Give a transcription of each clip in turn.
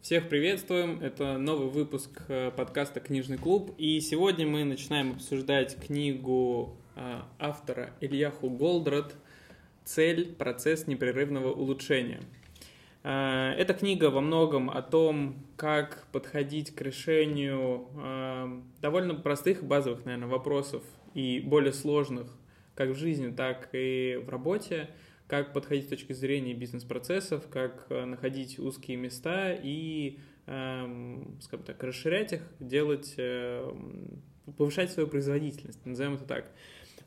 Всех приветствуем. Это новый выпуск э, подкаста «Книжный клуб». И сегодня мы начинаем обсуждать книгу э, автора Ильяху Голдрат «Цель. Процесс непрерывного улучшения». Э, эта книга во многом о том, как подходить к решению довольно простых базовых, наверное, вопросов и более сложных как в жизни, так и в работе – как подходить с точки зрения бизнес-процессов, как э, находить узкие места и, эм, скажем так, расширять их, делать, э, повышать свою производительность, назовем это так.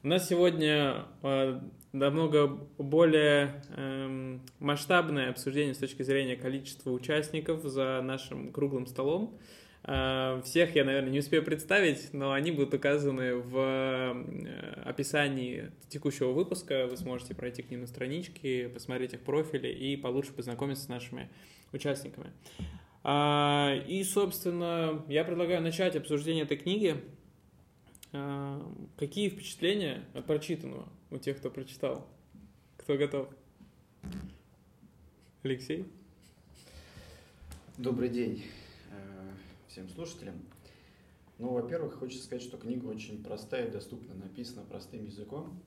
У нас сегодня э, намного более э, масштабное обсуждение с точки зрения количества участников за нашим круглым столом. Э, всех я, наверное, не успею представить, но они будут указаны в э, описании текущего выпуска. Вы сможете пройти к ним на страничке, посмотреть их профили и получше познакомиться с нашими участниками. А, и, собственно, я предлагаю начать обсуждение этой книги. А, какие впечатления от прочитанного у тех, кто прочитал? Кто готов? Алексей? Добрый день всем слушателям. Ну, во-первых, хочется сказать, что книга очень простая и доступна, написана простым языком.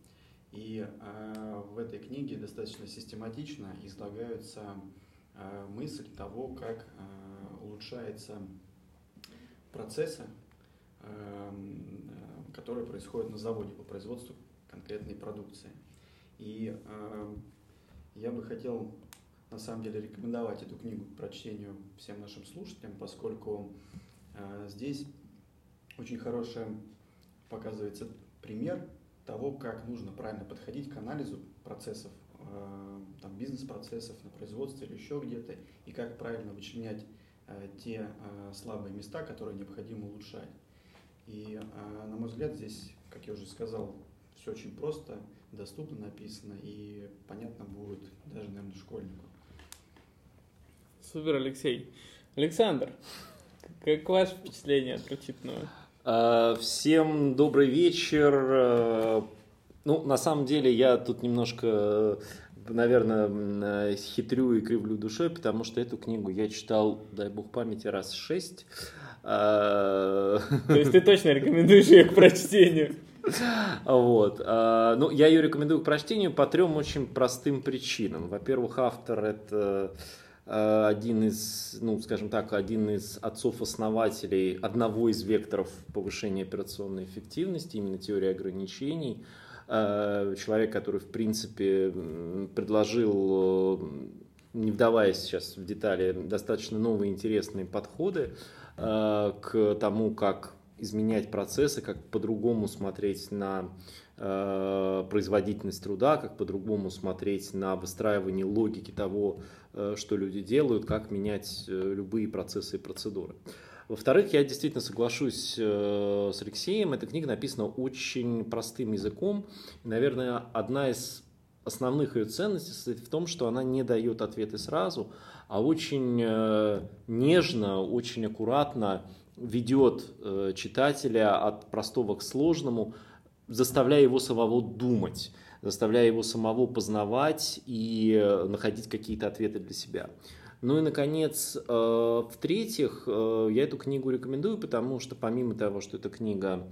И э, в этой книге достаточно систематично излагаются э, мысль того, как э, улучшаются процессы, э, которые происходят на заводе по производству конкретной продукции. И э, я бы хотел на самом деле рекомендовать эту книгу к прочтению всем нашим слушателям, поскольку э, здесь очень хороший показывается пример того, как нужно правильно подходить к анализу процессов, э, там, бизнес-процессов на производстве или еще где-то, и как правильно вычленять э, те слабые места, которые необходимо улучшать. И, на мой взгляд, здесь, как я уже сказал, все очень просто, доступно написано и понятно будет даже, наверное, школьнику. Супер, Алексей. Александр, как ваше впечатление от прочитанного? А, всем добрый вечер. А, ну, на самом деле, я тут немножко, наверное, хитрю и кривлю душой, потому что эту книгу я читал, дай бог памяти, раз шесть. А, То есть ты точно рекомендуешь ее к прочтению? Вот. Ну, я ее рекомендую к прочтению по трем очень простым причинам. Во-первых, автор это один из, ну, скажем так, один из отцов-основателей одного из векторов повышения операционной эффективности, именно теории ограничений. Э, человек, который, в принципе, предложил, э, не вдаваясь сейчас в детали, достаточно новые интересные подходы к тому, как изменять процессы, как по-другому смотреть на производительность труда, как по-другому смотреть на выстраивание логики того, Э, что люди делают, как менять э, любые процессы и процедуры. Во-вторых, я действительно соглашусь э, с Алексеем, эта книга написана очень простым языком. Наверное, одна из основных ее ценностей состоит в том, что она не дает ответы сразу, а очень нежно, очень аккуратно ведет читателя от простого к сложному, заставляя его самого думать заставляя его самого познавать и э, находить какие-то ответы для себя. Ну и, наконец, э, в-третьих, э, я эту книгу рекомендую, потому что помимо того, что эта книга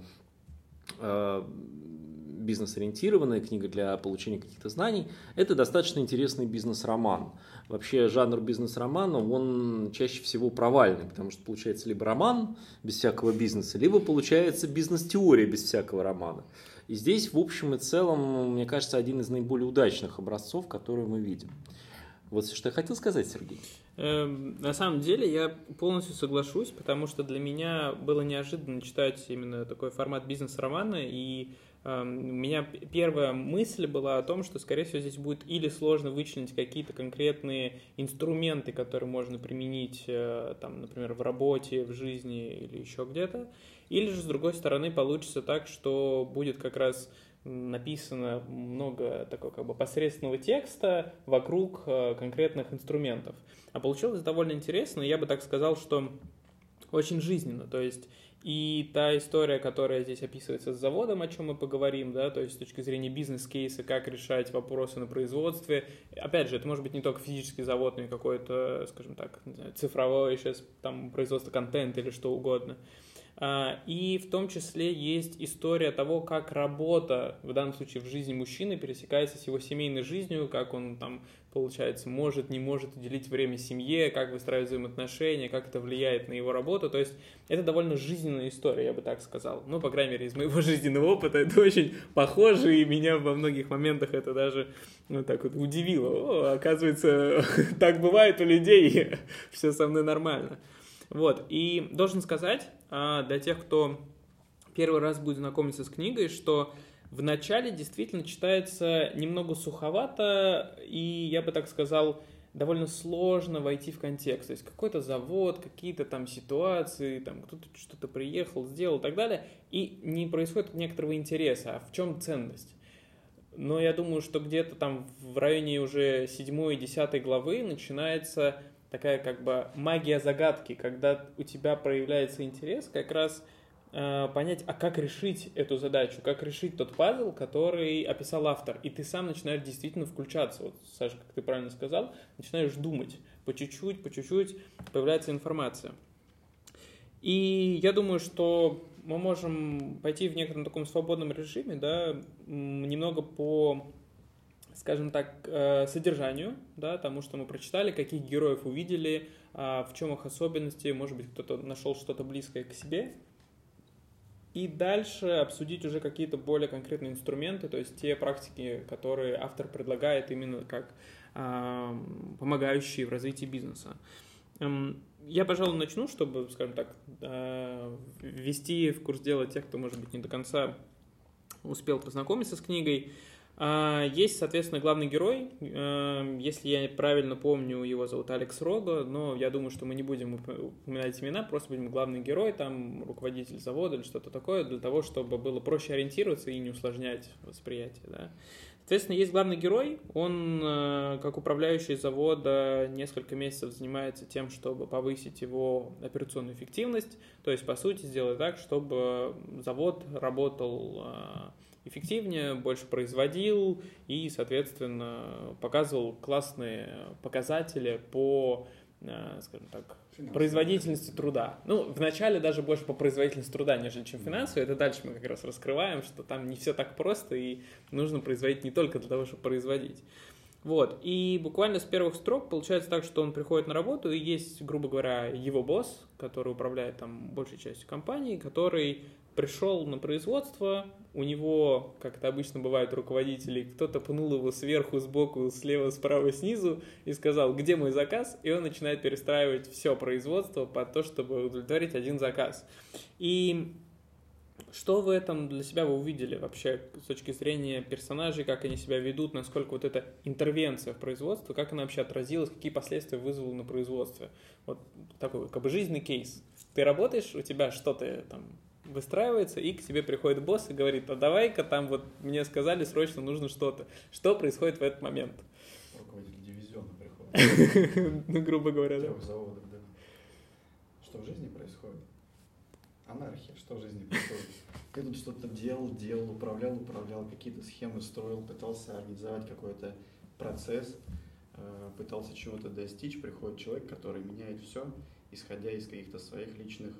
бизнес-ориентированная книга для получения каких-то знаний, это достаточно интересный бизнес-роман. Вообще жанр бизнес-романа, он чаще всего провальный, потому что получается либо роман без всякого бизнеса, либо получается бизнес-теория без всякого романа. И здесь, в общем и целом, мне кажется, один из наиболее удачных образцов, которые мы видим. Вот что я хотел сказать, Сергей. Эм, на самом деле я полностью соглашусь, потому что для меня было неожиданно читать именно такой формат бизнес-романа, и у меня первая мысль была о том, что, скорее всего, здесь будет или сложно вычленить какие-то конкретные инструменты, которые можно применить, э, там, например, в работе, в жизни или еще где-то, или же, с другой стороны, получится так, что будет как раз написано много такого как бы посредственного текста вокруг э, конкретных инструментов. А получилось довольно интересно. Я бы так сказал, что очень жизненно. То есть и та история, которая здесь описывается с заводом, о чем мы поговорим, да, то есть с точки зрения бизнес-кейса, как решать вопросы на производстве. Опять же, это может быть не только физический завод, но и какой-то, скажем так, не знаю, цифровое сейчас там производство контента или что угодно. А, и в том числе есть история того, как работа, в данном случае в жизни мужчины, пересекается с его семейной жизнью, как он там, получается, может, не может уделить время семье, как выстраивать взаимоотношения, как это влияет на его работу. То есть это довольно жизненная история, я бы так сказал. Ну, по крайней мере, из моего жизненного опыта это очень похоже, и меня во многих моментах это даже ну, так вот удивило. О, оказывается, так бывает у людей, все со мной нормально. Вот, и должен сказать, а, для тех, кто первый раз будет знакомиться с книгой, что в начале действительно читается немного суховато, и я бы так сказал, довольно сложно войти в контекст. То есть какой-то завод, какие-то там ситуации, там кто-то что-то приехал, сделал и так далее, и не происходит некоторого интереса, а в чем ценность. Но я думаю, что где-то там в районе уже 7-10 главы начинается такая как бы магия загадки, когда у тебя проявляется интерес как раз э, понять, а как решить эту задачу, как решить тот пазл, который описал автор. И ты сам начинаешь действительно включаться. Вот, Саша, как ты правильно сказал, начинаешь думать. По чуть-чуть, по чуть-чуть появляется информация. И я думаю, что мы можем пойти в некотором таком свободном режиме, да, немного по скажем так, э, содержанию, да, тому, что мы прочитали, каких героев увидели, а, в чем их особенности, может быть, кто-то нашел что-то близкое к себе. И дальше обсудить уже какие-то более конкретные инструменты, то есть те практики, которые автор предлагает именно как а, помогающие в развитии бизнеса. Эм, я, пожалуй, начну, чтобы, скажем так, э, ввести в курс дела тех, кто, может быть, не до конца успел познакомиться с книгой. А, есть, соответственно, главный герой. Эм, если я правильно помню, его зовут Алекс Рого, но я думаю, что мы не будем упоминать имена, просто будем главный герой, там руководитель завода или что-то такое, для того, чтобы было проще ориентироваться и не усложнять восприятие. Да. Соответственно, есть главный герой, он, э, как управляющий завода, несколько месяцев занимается тем, чтобы повысить его операционную эффективность, то есть, по сути, сделать так, чтобы завод работал э, эффективнее, больше производил и, соответственно, показывал классные показатели по, э, скажем так, производительности труда. Ну, вначале даже больше по производительности труда, нежели чем финансовый. Это дальше мы как раз раскрываем, что там не все так просто, и нужно производить не только для того, чтобы производить. Вот, и буквально с первых строк получается так, что он приходит на работу, и есть, грубо говоря, его босс, который управляет там большей частью компании, который пришел на производство, у него, как это обычно бывает у руководителей, кто-то пнул его сверху, сбоку, слева, справа, снизу и сказал, где мой заказ, и он начинает перестраивать все производство под то, чтобы удовлетворить один заказ. И что в этом для себя вы увидели вообще с точки зрения персонажей, как они себя ведут, насколько вот эта интервенция в производство, как она вообще отразилась, какие последствия вызвала на производстве? Вот такой как бы жизненный кейс. Ты работаешь, у тебя что-то там выстраивается, и к тебе приходит босс и говорит, а давай-ка там вот мне сказали, срочно нужно что-то. Что происходит в этот момент? Руководитель дивизиона приходит. Ну, грубо говоря, да. да. Что в жизни происходит? Анархия, что в жизни происходит? Я тут что-то делал, делал, управлял, управлял, какие-то схемы строил, пытался организовать какой-то процесс, э, пытался чего-то достичь, приходит человек, который меняет все, исходя из каких-то своих личных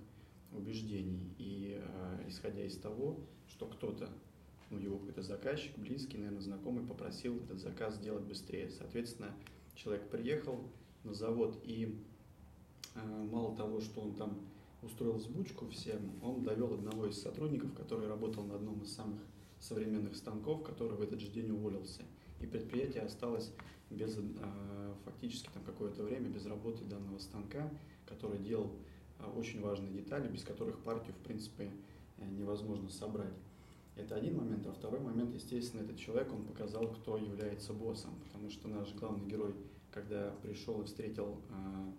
убеждений и э, исходя из того, что кто-то, ну, его какой-то заказчик, близкий, наверное, знакомый, попросил этот заказ сделать быстрее. Соответственно, человек приехал на завод и э, мало того, что он там устроил сбучку всем, он довел одного из сотрудников, который работал на одном из самых современных станков, который в этот же день уволился. И предприятие осталось без, э, фактически там какое-то время без работы данного станка, который делал очень важные детали, без которых партию, в принципе, э, невозможно собрать. Это один момент. А второй момент, естественно, этот человек, он показал, кто является боссом. Потому что наш главный герой, когда пришел и встретил, э,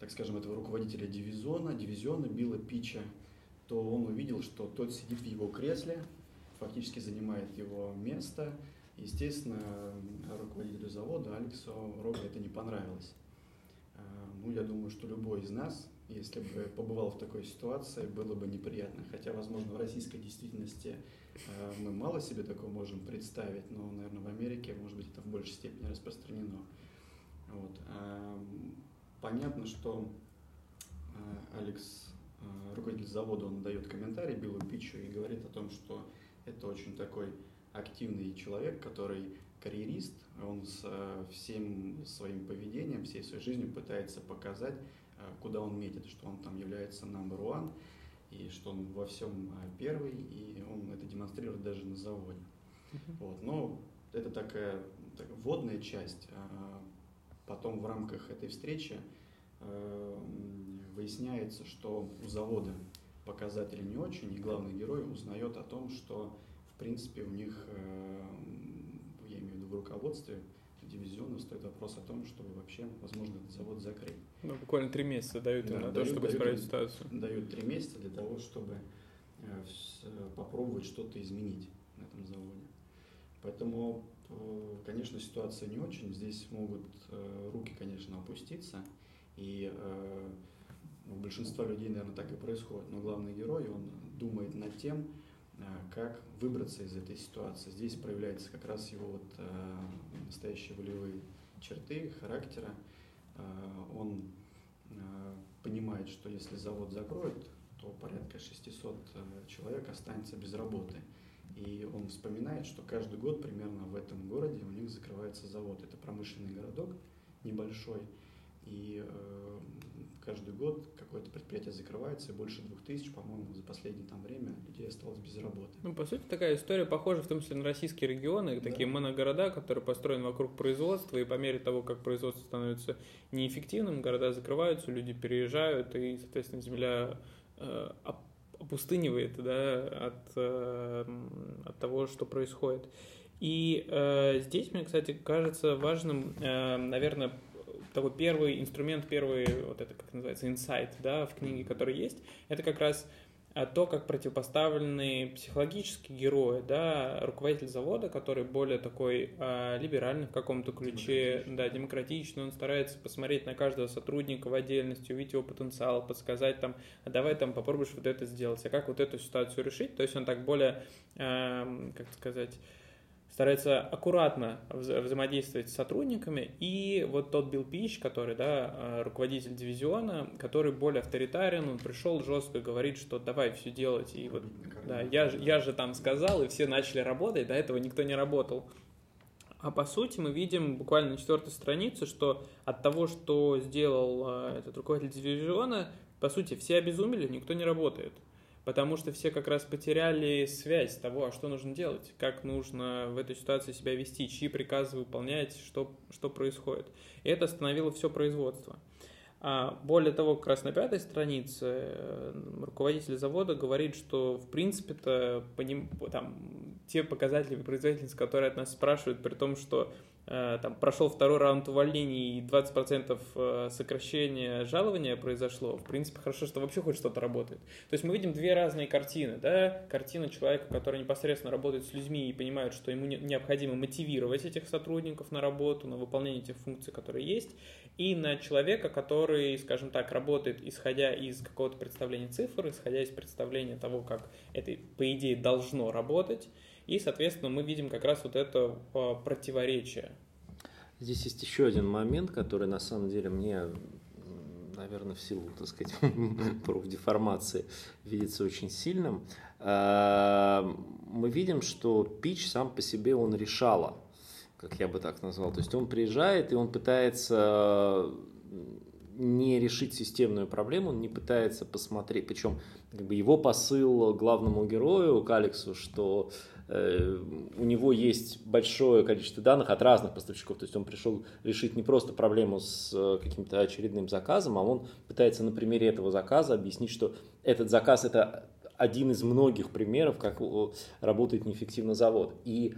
так скажем, этого руководителя дивизиона, дивизиона Билла Пича, то он увидел, что тот сидит в его кресле, фактически занимает его место. Естественно, руководителю завода Алексу Рога это не понравилось. Ну, я думаю, что любой из нас если бы побывал в такой ситуации, было бы неприятно. Хотя, возможно, в российской действительности э, мы мало себе такого можем представить, но, наверное, в Америке, может быть, это в большей степени распространено. Вот. Эм, понятно, что э, Алекс, э, руководитель завода, он дает комментарий Биллу Питчу и говорит о том, что это очень такой активный человек, который карьерист, он с всем своим поведением, всей своей жизнью пытается показать, Э, куда он метит, что он там является number one, и что он во всем э, первый, и он это демонстрирует даже на заводе. Uh-huh. Вот. Но это такая, такая вводная часть. Потом в рамках этой встречи э, выясняется, что у завода показатели не очень, и главный герой узнает о том, что в принципе у них, я имею в виду в руководстве, дивизиона стоит вопрос о том, чтобы вообще, возможно, этот завод закрыть. Ну, буквально три месяца дают да, на дают, то, чтобы дают, исправить ситуацию. Дают три месяца для того, чтобы э, попробовать что-то изменить на этом заводе. Поэтому, э, конечно, ситуация не очень. Здесь могут э, руки, конечно, опуститься. И у большинства людей, наверное, так и происходит. Но главный герой, он думает над тем, как выбраться из этой ситуации. Здесь проявляется как раз его вот настоящие волевые черты характера. Он понимает, что если завод закроют, то порядка 600 э, человек останется без работы. И он вспоминает, что каждый год примерно в этом городе у них закрывается завод. Это промышленный городок небольшой. И э, каждый год какое-то предприятие закрывается, и больше двух тысяч, по-моему, за последнее там время людей осталось без работы. Ну, по сути, такая история похожа в том числе на российские регионы, да. такие моногорода, которые построены вокруг производства, и по мере того, как производство становится неэффективным, города закрываются, люди переезжают, и, соответственно, земля э, опустынивает да, от, э, от того, что происходит. И э, здесь мне, кстати, кажется важным, э, наверное, такой первый инструмент, первый, вот это как называется, инсайт, да, в книге, который есть, это как раз а, то, как противопоставлены психологические герои, да, руководитель завода, который более такой э, либеральный в каком-то ключе, да, демократичный, он старается посмотреть на каждого сотрудника в отдельности, увидеть его потенциал, подсказать там, а давай там попробуешь вот это сделать, а как вот эту ситуацию решить, то есть он так более, э, как сказать, старается аккуратно вза взаимодействовать с сотрудниками, и вот тот Билл Пич, который, да, а, руководитель дивизиона, который более авторитарен, он пришел жестко говорит, что давай все делать, и вот, да, я, я же там сказал, и все начали работать, до этого никто не работал. А по сути мы видим буквально на четвертой странице, что от того, что сделал а, этот руководитель дивизиона, по сути, все обезумели, никто не работает потому что все как раз потеряли связь того, а что нужно делать, как нужно в этой ситуации себя вести, чьи приказы выполнять, что, что происходит. И это остановило все производство. А более того, как раз на пятой странице э, руководитель завода говорит, что в принципе-то по ним, там, те показатели производительности, которые от нас спрашивают, при том, что там прошел второй раунд увольнений и 20% э, сокращения жалования произошло, в принципе, хорошо, что вообще хоть что-то работает. То есть мы видим две разные картины. Да? Картина человека, который непосредственно работает с людьми и понимает, что ему необходимо мотивировать этих сотрудников на работу, на выполнение тех функций, которые есть, и на человека, который, скажем так, работает исходя из какого-то представления цифр, исходя из представления того, как это, по идее, должно работать, и, соответственно, мы видим как раз вот это а, противоречие. Здесь есть еще один момент, который на самом деле мне, наверное, в силу, так сказать, профдеформации видится очень сильным. А, мы видим, что пич сам по себе он решала, как я бы так назвал. То есть он приезжает и он пытается не решить системную проблему, он не пытается посмотреть, причем как бы его посыл главному герою, к Алексу, что у него есть большое количество данных от разных поставщиков, то есть он пришел решить не просто проблему с э, каким-то очередным заказом, а он пытается на примере этого заказа объяснить, что этот заказ это один из многих примеров, как работает неэффективно завод. И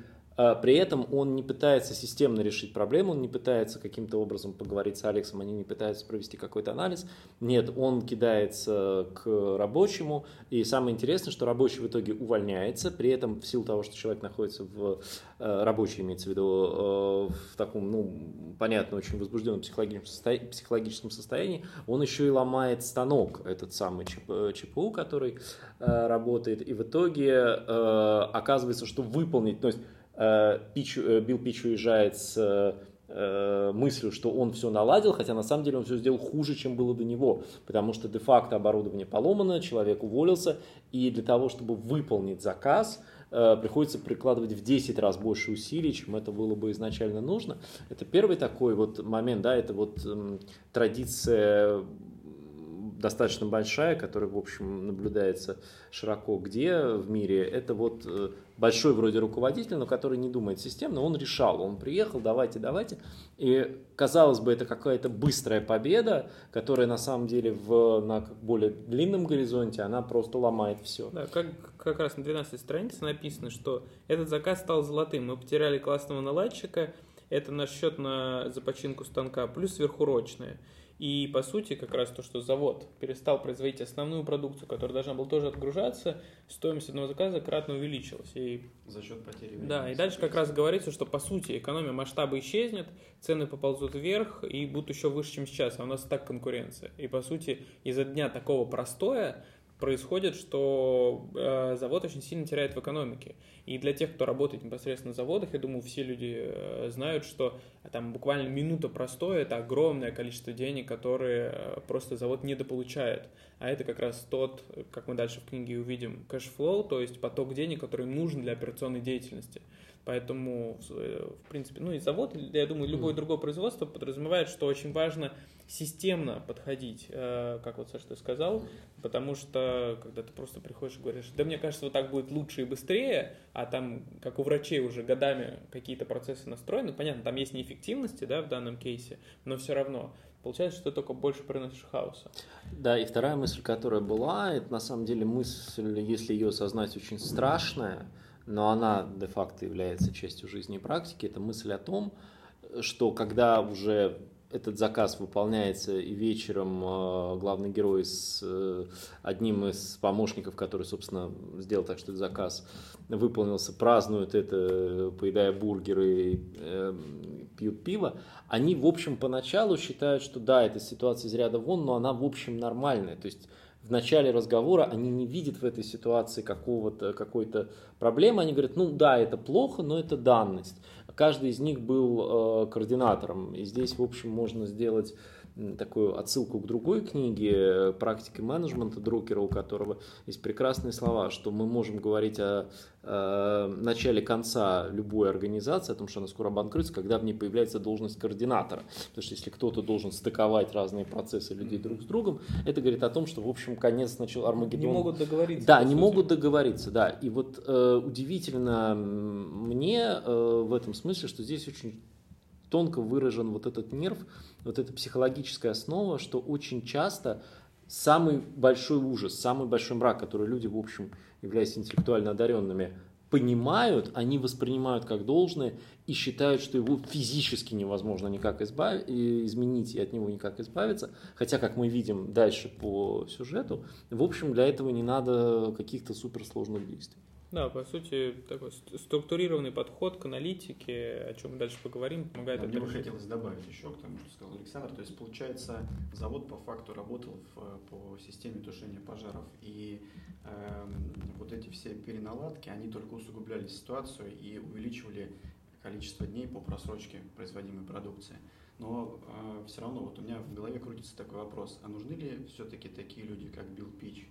при этом он не пытается системно решить проблему, он не пытается каким-то образом поговорить с Алексом, они не пытаются провести какой-то анализ. Нет, он кидается к рабочему, и самое интересное, что рабочий в итоге увольняется, при этом в силу того, что человек находится в э, рабочий, имеется в виду, э, в таком, ну, понятно, очень возбужденном психологическом психологическом состоянии, он еще и ломает станок, этот самый ЧПУ, который э, работает, и в итоге оказывается, что выполнить, то есть Пич, э, Билл Пич уезжает с э, мыслью, что он все наладил, хотя на самом деле он все сделал хуже, чем было до него, потому что де-факто оборудование поломано, человек уволился, и для того, чтобы выполнить заказ, приходится прикладывать в 10 раз больше усилий, чем это было бы изначально нужно. Это первый такой вот момент, да, это вот традиция достаточно большая, которая, в общем, наблюдается широко где в мире, это вот э, большой вроде руководитель, но который не думает системно, он решал, он приехал, давайте, давайте. И, казалось бы, это какая-то быстрая победа, которая на самом деле в, на более длинном горизонте, она просто ломает все. Да, как, как раз на 12 странице написано, что этот заказ стал золотым, мы потеряли классного наладчика, это наш счет на започинку станка, плюс сверхурочные. И, по сути, как раз то, что завод перестал производить основную продукцию, которая должна была тоже отгружаться, стоимость одного заказа кратно увеличилась. И... За счет потери времени. Да, и дальше как раз говорится, что, по сути, экономия масштаба исчезнет, цены поползут вверх и будут еще выше, чем сейчас, а у нас так конкуренция. И, по сути, из-за дня такого простоя происходит, что э, завод очень сильно теряет в экономике. И для тех, кто работает непосредственно на заводах, я думаю, все люди э, знают, что там буквально минута простоя – это огромное количество денег, которые э, просто завод недополучает. А это как раз тот, как мы дальше в книге увидим, cash flow, то есть поток денег, который нужен для операционной деятельности. Поэтому, э, в принципе, ну и завод, я думаю, любое другое производство подразумевает, что очень важно системно подходить, э, как вот Саша ты сказал, потому что когда ты просто приходишь и говоришь, да мне кажется, вот так будет лучше и быстрее, а там, как у врачей уже годами какие-то процессы настроены, понятно, там есть неэффективности, да, в данном кейсе, но все равно получается, что ты только больше приносишь хаоса. Да, и вторая мысль, которая была, это на самом деле мысль, если ее осознать, очень страшная, но она де-факто является частью жизни и практики, это мысль о том, что когда уже этот заказ выполняется, и вечером э, главный герой с э, одним из помощников, который, собственно, сделал так, что заказ выполнился, празднуют это, поедая бургеры, э, пьют пиво, они, в общем, поначалу считают, что да, эта ситуация из ряда вон, но она, в общем, нормальная. То есть в начале разговора они не видят в этой ситуации какого-то, какой-то проблемы, они говорят, ну да, это плохо, но это данность. Каждый из них был э, координатором, и здесь, в общем, можно сделать такую отсылку к другой книге э, «Практики менеджмента» Друкера, у которого есть прекрасные слова, что мы можем говорить о, о начале конца любой организации, о том, что она скоро обанкротится, когда в ней появляется должность координатора. Потому что если кто-то должен стыковать разные процессы людей друг с другом, это говорит о том, что, в общем, конец начал Армагеддон. Не могут договориться. Да, не могут договориться, да. И вот э, удивительно мне э, в этом смысле, что здесь очень тонко выражен вот этот нерв, вот эта психологическая основа, что очень часто самый большой ужас, самый большой мрак, который люди, в общем, являясь интеллектуально одаренными, понимают, они воспринимают как должное и считают, что его физически невозможно никак избав... изменить и от него никак избавиться. Хотя, как мы видим дальше по сюжету, в общем, для этого не надо каких-то суперсложных действий. Да, по сути, такой структурированный подход к аналитике, о чем мы дальше поговорим, помогает да, Мне бы хотелось добавить еще к тому, что сказал Александр. То есть, получается, завод по факту работал в, по системе тушения пожаров, и э, вот эти все переналадки, они только усугубляли ситуацию и увеличивали количество дней по просрочке производимой продукции. Но э, все равно вот у меня в голове крутится такой вопрос, а нужны ли все-таки такие люди, как Билл Пич,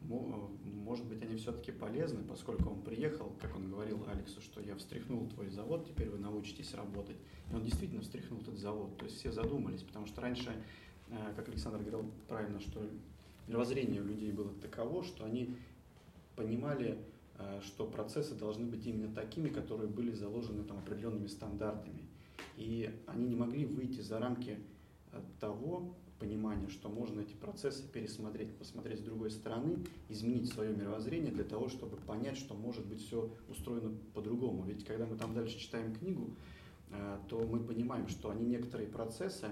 может быть, они все-таки полезны, поскольку он приехал, как он говорил Алексу, что я встряхнул твой завод, теперь вы научитесь работать. И он действительно встряхнул этот завод. То есть все задумались, потому что раньше, э, как Александр говорил правильно, что мировоззрение у людей было таково, что они понимали, э, что процессы должны быть именно такими, которые были заложены там, определенными стандартами. И они не могли выйти за рамки того, понимание, что можно эти процессы пересмотреть, посмотреть с другой стороны, изменить свое мировоззрение для того, чтобы понять, что может быть все устроено по-другому. Ведь когда мы там дальше читаем книгу, э, то мы понимаем, что они некоторые процессы,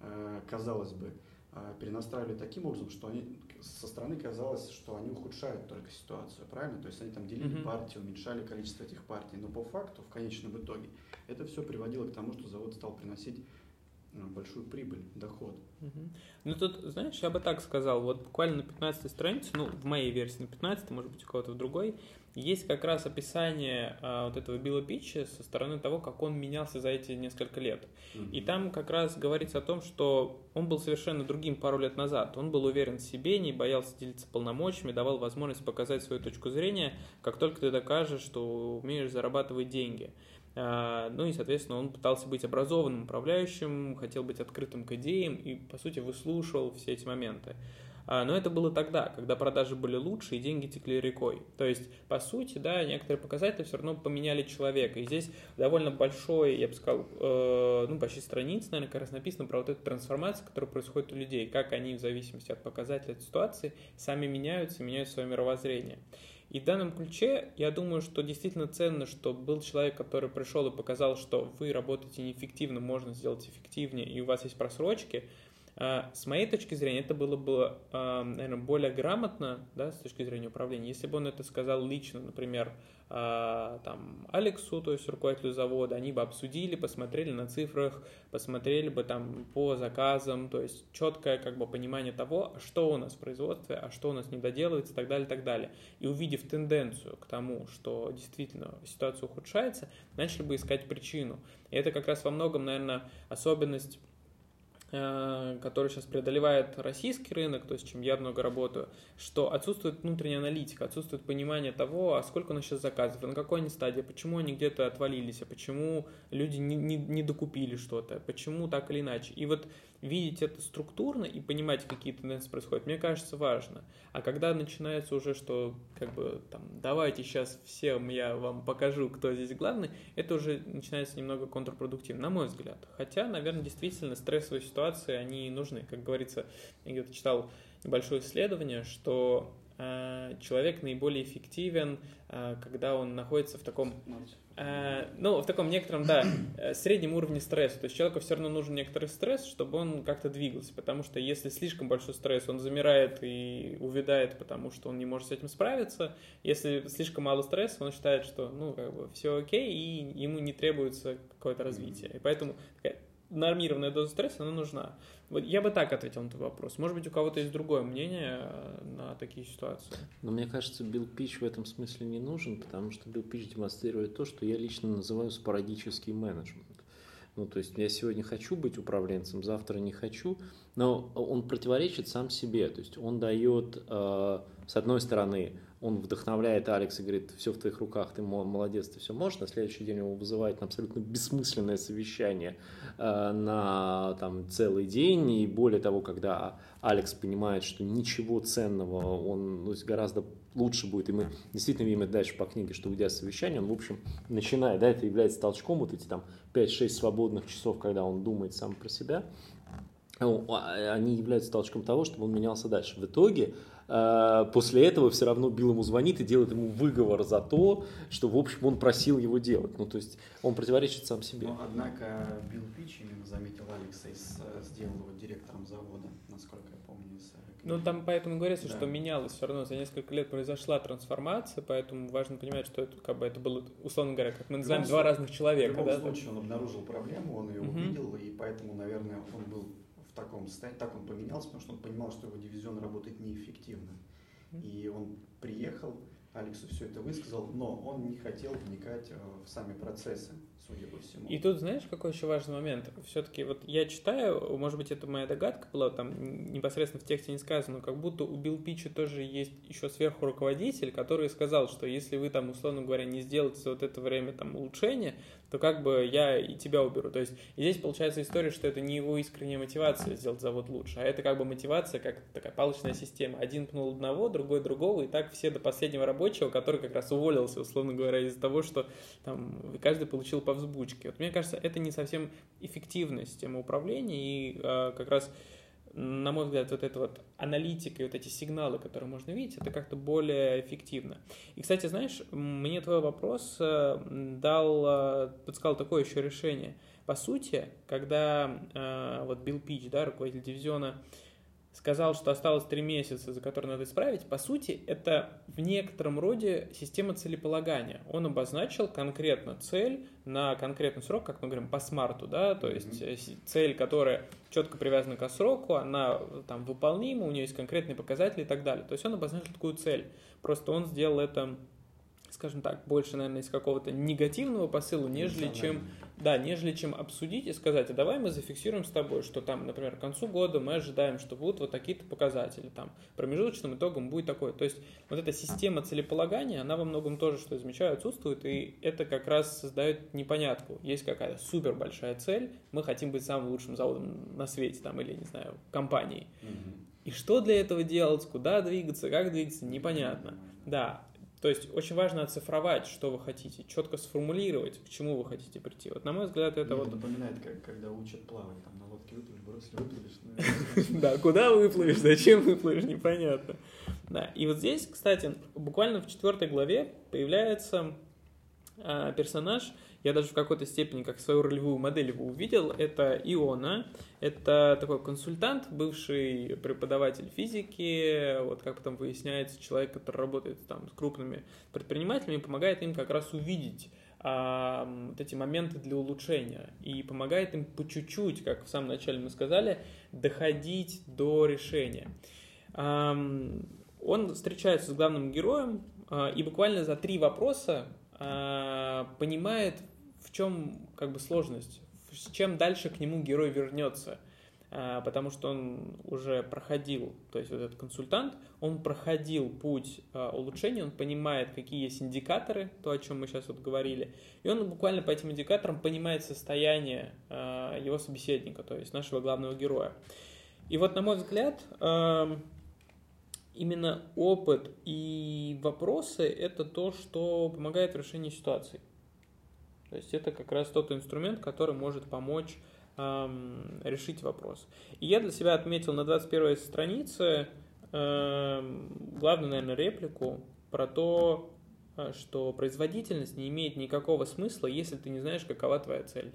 э, казалось бы, э, перенастраивали таким образом, что они со стороны казалось, что они ухудшают только ситуацию, правильно? То есть они там делили mm-hmm. партии, уменьшали количество этих партий, но по факту, в конечном итоге, это все приводило к тому, что завод стал приносить большую прибыль, доход. Угу. Ну тут, знаешь, я бы так сказал, вот буквально на 15 странице, ну в моей версии на 15, может быть у кого-то в другой, есть как раз описание а, вот этого Билла Питча со стороны того, как он менялся за эти несколько лет. Угу. И там как раз говорится о том, что он был совершенно другим пару лет назад. Он был уверен в себе, не боялся делиться полномочиями, давал возможность показать свою точку зрения, как только ты докажешь, что умеешь зарабатывать деньги. А, ну и, соответственно, он пытался быть образованным управляющим, хотел быть открытым к идеям и, по сути, выслушивал все эти моменты. А, но это было тогда, когда продажи были лучше и деньги текли рекой. То есть, по сути, да, некоторые показатели все равно поменяли человека. И здесь довольно большой, я бы сказал, э, ну, почти страниц, наверное, как раз написано про вот эту трансформацию, которая происходит у людей, как они в зависимости от показателей, от ситуации, сами меняются, меняют свое мировоззрение. И в данном ключе я думаю, что действительно ценно, что был человек, который пришел и показал, что вы работаете неэффективно, можно сделать эффективнее, и у вас есть просрочки. А, с моей точки зрения, это было бы, а, наверное, более грамотно, да, с точки зрения управления, если бы он это сказал лично, например, а, там, Алексу, то есть руководителю завода, они бы обсудили, посмотрели на цифрах, посмотрели бы там по заказам, то есть четкое как бы понимание того, что у нас в производстве, а что у нас не доделывается и так далее, и так далее. И увидев тенденцию к тому, что действительно ситуация ухудшается, начали бы искать причину. И это как раз во многом, наверное, особенность который сейчас преодолевает российский рынок, то есть чем я много работаю, что отсутствует внутренняя аналитика, отсутствует понимание того, а сколько у нас сейчас заказов, на какой они стадии, почему они где-то отвалились, а почему люди не, не, не докупили что-то, почему так или иначе. И вот видеть это структурно и понимать, какие тенденции происходят, мне кажется, важно. А когда начинается уже, что как бы там, давайте сейчас всем я вам покажу, кто здесь главный, это уже начинается немного контрпродуктивно, на мой взгляд. Хотя, наверное, действительно стрессовые ситуации, они нужны. Как говорится, я где-то читал небольшое исследование, что э, человек наиболее эффективен, э, когда он находится в таком Э, ну, в таком некотором, да, э, среднем уровне стресса. То есть человеку все равно нужен некоторый стресс, чтобы он как-то двигался. Потому что если слишком большой стресс, он замирает и увядает, потому что он не может с этим справиться. Если слишком мало стресса, он считает, что, ну, как бы все окей, и ему не требуется какое-то развитие. И поэтому такая нормированная доза стресса, она нужна. Вот я бы так ответил на этот вопрос. Может быть, у кого-то есть другое мнение э, на такие ситуации. Но мне кажется, Билл Пич в этом смысле не нужен, потому что Билл Пич демонстрирует то, что я лично называю спорадический менеджмент. Ну, то есть я сегодня хочу быть управленцем, завтра не хочу, но он противоречит сам себе. То есть он дает, э, с одной стороны, он вдохновляет Алекса и говорит, все в твоих руках, ты молодец, ты все можешь. На следующий день его вызывает на абсолютно бессмысленное совещание э, на там, целый день. И более того, когда Алекс понимает, что ничего ценного, он ну, гораздо лучше будет, и мы действительно видим это дальше по книге, что уйдя с совещания, он, в общем, начинает, да, это является толчком, вот эти там 5-6 свободных часов, когда он думает сам про себя, они являются толчком того, чтобы он менялся дальше. В итоге Э, после этого все равно Билл ему звонит и делает ему выговор за то, что, в общем, он просил его делать. Ну, то есть он противоречит сам себе. Но, однако, Билл Пич, именно заметил Алекса, и сделал его директором завода, насколько я помню. Из ну, там поэтому говорится, да. что менялось все равно. За несколько лет произошла трансформация, поэтому важно понимать, что это, как бы, это было, условно говоря, как мы называем, два разных человека. В любом да? случае он обнаружил проблему, он ее угу. увидел, и поэтому, наверное, он был таком состоянии, так он поменялся, потому что он понимал, что его дивизион работает неэффективно. И он приехал, Алексу все это высказал, но он не хотел вникать э, в сами процессы судя по всему. И тут знаешь, какой еще важный момент? Все-таки вот я читаю, может быть, это моя догадка была, там непосредственно в тексте не сказано, но как будто у Билл Питча тоже есть еще сверху руководитель, который сказал, что если вы там, условно говоря, не сделаете вот это время там улучшение, то как бы я и тебя уберу. То есть здесь получается история, что это не его искренняя мотивация сделать завод лучше, а это как бы мотивация, как такая палочная система. Один пнул одного, другой другого, и так все до последнего рабочего, который как раз уволился, условно говоря, из-за того, что там каждый получил по взбучке. Вот мне кажется, это не совсем эффективная система управления, и э, как раз на мой взгляд, вот эта вот аналитика и вот эти сигналы, которые можно видеть, это как-то более эффективно. И, кстати, знаешь, мне твой вопрос э, дал, э, подсказал такое еще решение. По сути, когда э, вот Билл Пич, да, руководитель дивизиона, сказал, что осталось три месяца, за которые надо исправить, по сути, это в некотором роде система целеполагания. Он обозначил конкретно цель на конкретный срок, как мы говорим, по смарту, да, то есть mm-hmm. цель, которая четко привязана к сроку, она там выполнима, у нее есть конкретные показатели и так далее. То есть он обозначил такую цель. Просто он сделал это скажем так, больше, наверное, из какого-то негативного посыла, нежели чем, да, нежели чем обсудить и сказать, а давай мы зафиксируем с тобой, что там, например, к концу года мы ожидаем, что будут вот такие-то показатели, там, промежуточным итогом будет такое. То есть вот эта система целеполагания, она во многом тоже, что я замечаю, отсутствует, и это как раз создает непонятку. Есть какая-то супер большая цель, мы хотим быть самым лучшим заводом на свете, там, или, не знаю, компанией. И что для этого делать, куда двигаться, как двигаться, непонятно. Да, то есть очень важно оцифровать, что вы хотите, четко сформулировать, к чему вы хотите прийти. Вот на мой взгляд это Мне вот... напоминает, как когда учат плавать, там на лодке выплывешь, бросили, выплывешь. Ну, да, куда выплывешь, зачем выплывешь, непонятно. Да, и вот здесь, кстати, буквально в четвертой главе появляется а, персонаж, я даже в какой-то степени как свою ролевую модель его увидел, это Иона, это такой консультант, бывший преподаватель физики, вот как потом выясняется, человек, который работает там с крупными предпринимателями, помогает им как раз увидеть а, вот эти моменты для улучшения. И помогает им по чуть-чуть, как в самом начале мы сказали, доходить до решения. А, он встречается с главным героем, а, и буквально за три вопроса а, понимает, в чем как бы сложность, с чем дальше к нему герой вернется, а, потому что он уже проходил, то есть вот этот консультант, он проходил путь а, улучшения, он понимает, какие есть индикаторы, то, о чем мы сейчас вот говорили, и он буквально по этим индикаторам понимает состояние его собеседника, то есть нашего главного героя. И вот, на мой взгляд, именно опыт и вопросы – это то, что помогает в решении ситуации. То есть это как раз тот инструмент, который может помочь эм, решить вопрос. И я для себя отметил на 21 странице эм, главную, наверное, реплику про то, э, что производительность не имеет никакого смысла, если ты не знаешь, какова твоя цель.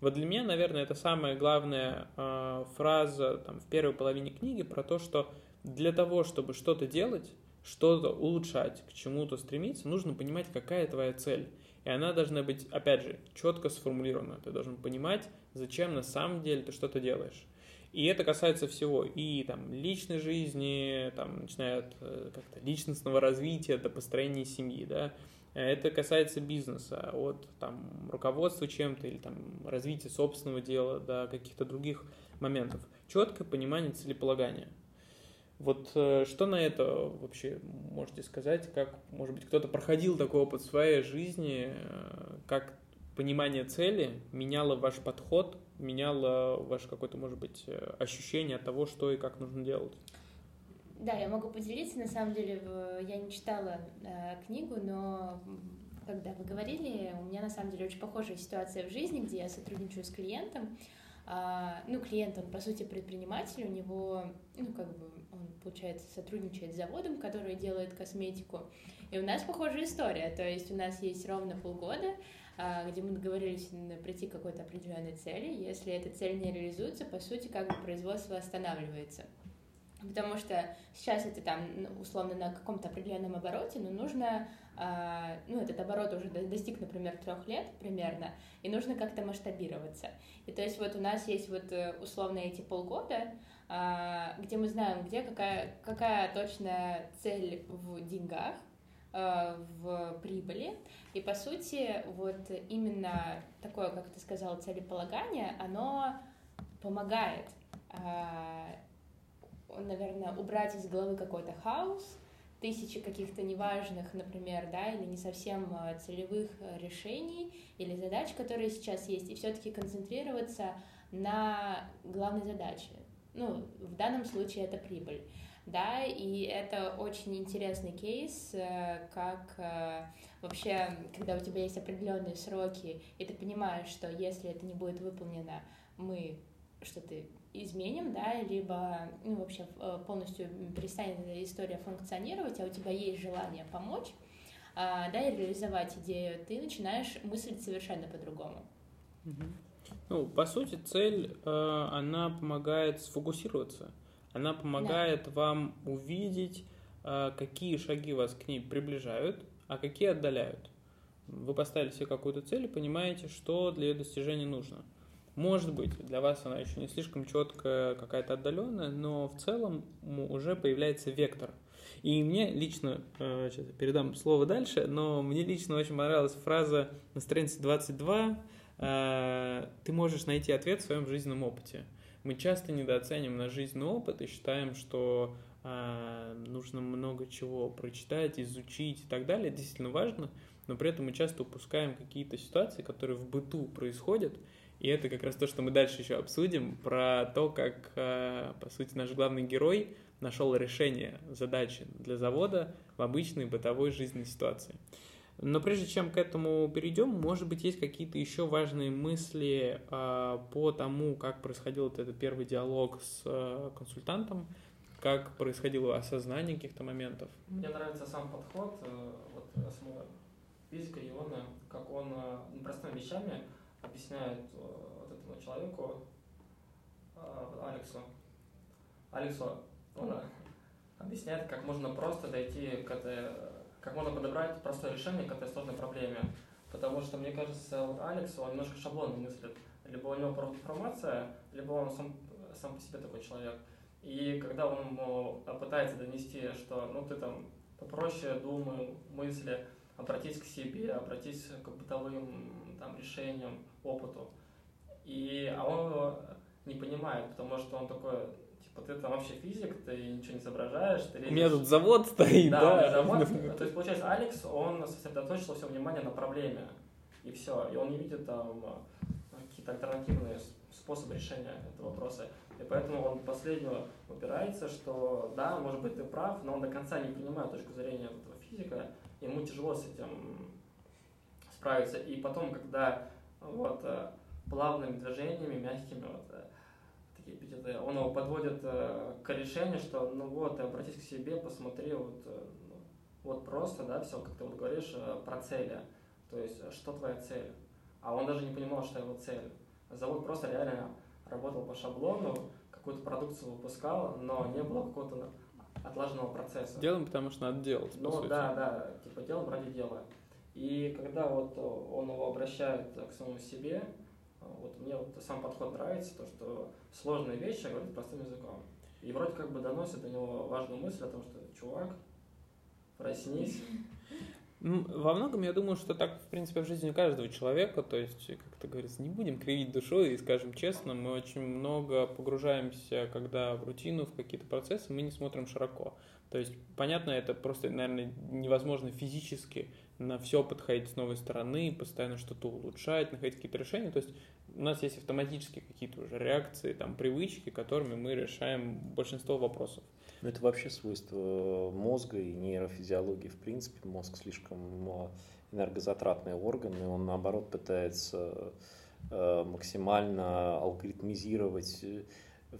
Вот для меня, наверное, это самая главная э, фраза там, в первой половине книги про то, что для того, чтобы что-то делать, что-то улучшать, к чему-то стремиться, нужно понимать, какая твоя цель. И она должна быть, опять же, четко сформулирована. Ты должен понимать, зачем на самом деле ты что-то делаешь. И это касается всего, и там личной жизни, там, начиная э, как-то личностного развития до построения семьи, да. Это касается бизнеса, от там, руководства чем-то или там, развития собственного дела до каких-то других моментов. Четкое понимание целеполагания. Вот э, что на это вообще можете сказать? Как, может быть, кто-то проходил такой опыт в своей жизни? Э, как понимание цели меняло ваш подход, меняло ваше какое-то, может быть, э, ощущение от того, что и как нужно делать? Да, я могу поделиться. На самом деле, я не читала э, книгу, но когда вы говорили, у меня на самом деле очень похожая ситуация в жизни, где я сотрудничаю с клиентом. А, ну, клиент, он, по сути, предприниматель, у него, ну, как бы, он, получается, сотрудничает с заводом, который делает косметику. И у нас похожая история, то есть у нас есть ровно полгода, а, где мы договорились прийти к какой-то определенной цели. Если эта цель не реализуется, по сути, как бы производство останавливается. Потому что сейчас это там ну, условно на каком-то определенном обороте, но нужно, ну, этот оборот уже достиг, например, трех лет примерно, и нужно как-то масштабироваться. И то есть вот у нас есть вот э, условно эти полгода, э, где мы знаем, где какая, какая точная цель в деньгах, э, в прибыли. И по сути вот именно такое, как ты сказал, целеполагание, оно помогает наверное, убрать из головы какой-то хаос, тысячи каких-то неважных, например, да, или не совсем а, целевых а, решений или задач, которые сейчас есть, и все-таки концентрироваться на главной задаче. Ну, в данном случае это прибыль. Да, и это очень интересный кейс, э, как э, вообще, когда у тебя есть определенные сроки, и ты понимаешь, что если это не будет выполнено, мы что-то изменим, да, либо ну, вообще э, полностью перестанет эта история функционировать, а у тебя есть желание помочь, а, да, и реализовать идею, ты начинаешь мыслить совершенно по-другому. Ну, по сути, цель, э, она помогает сфокусироваться. Она помогает да. вам увидеть, э, какие шаги вас к ней приближают, а какие отдаляют. Вы поставили себе какую-то цель и понимаете, что для ее достижения нужно. Может быть, для вас она еще не слишком четкая, какая-то отдаленная, но в целом уже появляется вектор. И мне лично, сейчас э, передам слово дальше, но мне лично очень понравилась фраза на странице 22 э, «Ты можешь найти ответ в своем жизненном опыте». Мы часто недооценим наш жизненный опыт и считаем, что э, нужно много чего прочитать, изучить и так далее. Действительно важно, но при этом мы часто упускаем какие-то ситуации, которые в быту происходят, и это как раз то, что мы дальше еще обсудим, про то, как, э, по сути, наш главный герой нашел решение задачи для завода в обычной бытовой жизненной ситуации. Но прежде чем к этому перейдем, может быть, есть какие-то еще важные мысли э, по тому, как происходил вот этот первый диалог с э, консультантом, как происходило осознание каких-то моментов. Мне нравится сам подход, вот самого физика Иона, как он простыми вещами объясняет э, вот этому человеку, э, Алексу. Алексу, он объясняет, как можно просто дойти к этой, как можно подобрать простое решение к этой сложной проблеме. Потому что, мне кажется, вот Алекс, он немножко шаблонно мыслит. Либо у него информация, либо он сам, сам по себе такой человек. И когда он ему пытается донести, что ну ты там попроще думай, мысли, обратись к себе, обратись к бытовым там, решениям, опыту. И, а он его не понимает, потому что он такой, типа, ты там вообще физик, ты ничего не соображаешь. Ты У меня тут завод стоит, да. Да, завод. То есть, получается, Алекс, он сосредоточил все внимание на проблеме. И все. И он не видит там какие-то альтернативные способы решения этого вопроса. И поэтому он последнего упирается, что да, может быть, ты прав, но он до конца не понимает точку зрения этого физика, ему тяжело с этим справиться. И потом, когда вот э, плавными движениями, мягкими, вот, э, такие эпитеты, он его подводит э, к решению, что ну вот, обратись к себе, посмотри, вот, ну, вот просто, да, все, как ты вот говоришь, про цели. То есть, что твоя цель? А он даже не понимал, что его цель. Завод просто реально работал по шаблону, какую-то продукцию выпускал, но не было какого-то отлаженного процесса. Делаем, потому что надо делать. Ну да, да, типа делаем ради дела. И когда вот он его обращает к самому себе, вот мне вот сам подход нравится, то, что сложные вещи говорит простым языком. И вроде как бы доносит до него важную мысль о том, что чувак, проснись. Во многом я думаю, что так, в принципе, в жизни каждого человека, то есть, как это говорится, не будем кривить душой и скажем честно, мы очень много погружаемся, когда в рутину, в какие-то процессы, мы не смотрим широко. То есть, понятно, это просто, наверное, невозможно физически на все подходить с новой стороны, постоянно что-то улучшать, находить какие-то решения. То есть у нас есть автоматические какие-то уже реакции, там, привычки, которыми мы решаем большинство вопросов. Ну, это вообще свойство мозга и нейрофизиологии. В принципе, мозг слишком энергозатратный орган, и он, наоборот, пытается э, максимально алгоритмизировать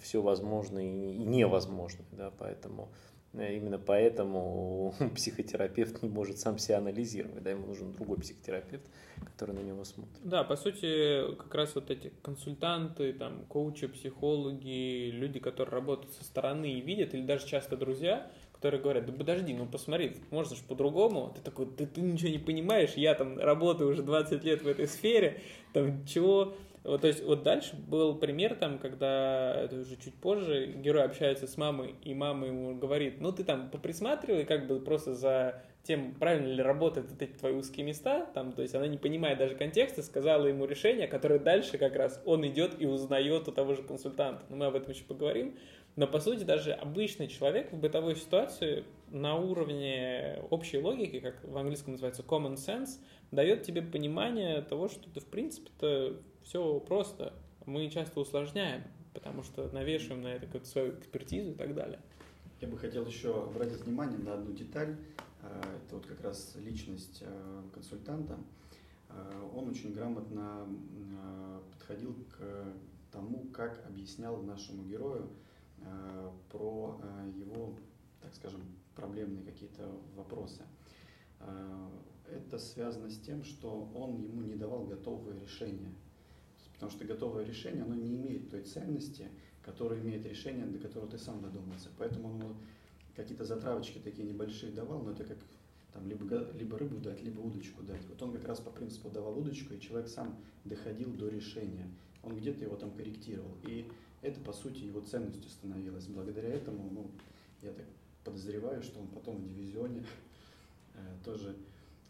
все возможное и невозможное. Да? Поэтому Э, именно поэтому психотерапевт не может сам себя анализировать, да, ему нужен другой психотерапевт, который на него смотрит. Да, по сути, как раз вот эти консультанты, там, коучи, психологи, люди, которые работают со стороны и видят, или даже часто друзья, которые говорят, да подожди, ну посмотри, можно же по-другому. Ты такой, да ты ничего не понимаешь, я там работаю уже 20 лет в этой сфере, там чего вот, то есть вот дальше был пример там, когда, это уже чуть позже, герой общается с мамой, и мама ему говорит, ну ты там поприсматривай как бы просто за тем, правильно ли работают вот эти твои узкие места, там, то есть она не понимает даже контекста, сказала ему решение, которое дальше как раз он идет и узнает у того же консультанта. Но мы об этом еще поговорим. Но по сути даже обычный человек в бытовой ситуации на уровне общей логики, как в английском называется common sense, дает тебе понимание того, что ты в принципе-то все просто. Мы часто усложняем, потому что навешиваем на это как свою экспертизу и так далее. Я бы хотел еще обратить внимание на одну деталь. Э, это вот как раз личность э, консультанта. Э, он очень грамотно подходил к тому, как объяснял нашему герою про его, так скажем, проблемные какие-то вопросы. Это связано с тем, что он ему не давал готовые решения. Потому что готовое решение, оно не имеет той ценности, которую имеет решение, до которого ты сам додумался. Поэтому он какие-то затравочки такие небольшие давал, но это как там либо, либо рыбу дать, либо удочку дать. Вот он как раз по принципу давал удочку, и человек сам доходил до решения. Он где-то его там корректировал. И это, по сути, его ценностью становилось. Благодаря этому, ну, я так подозреваю, что он потом в дивизионе э, тоже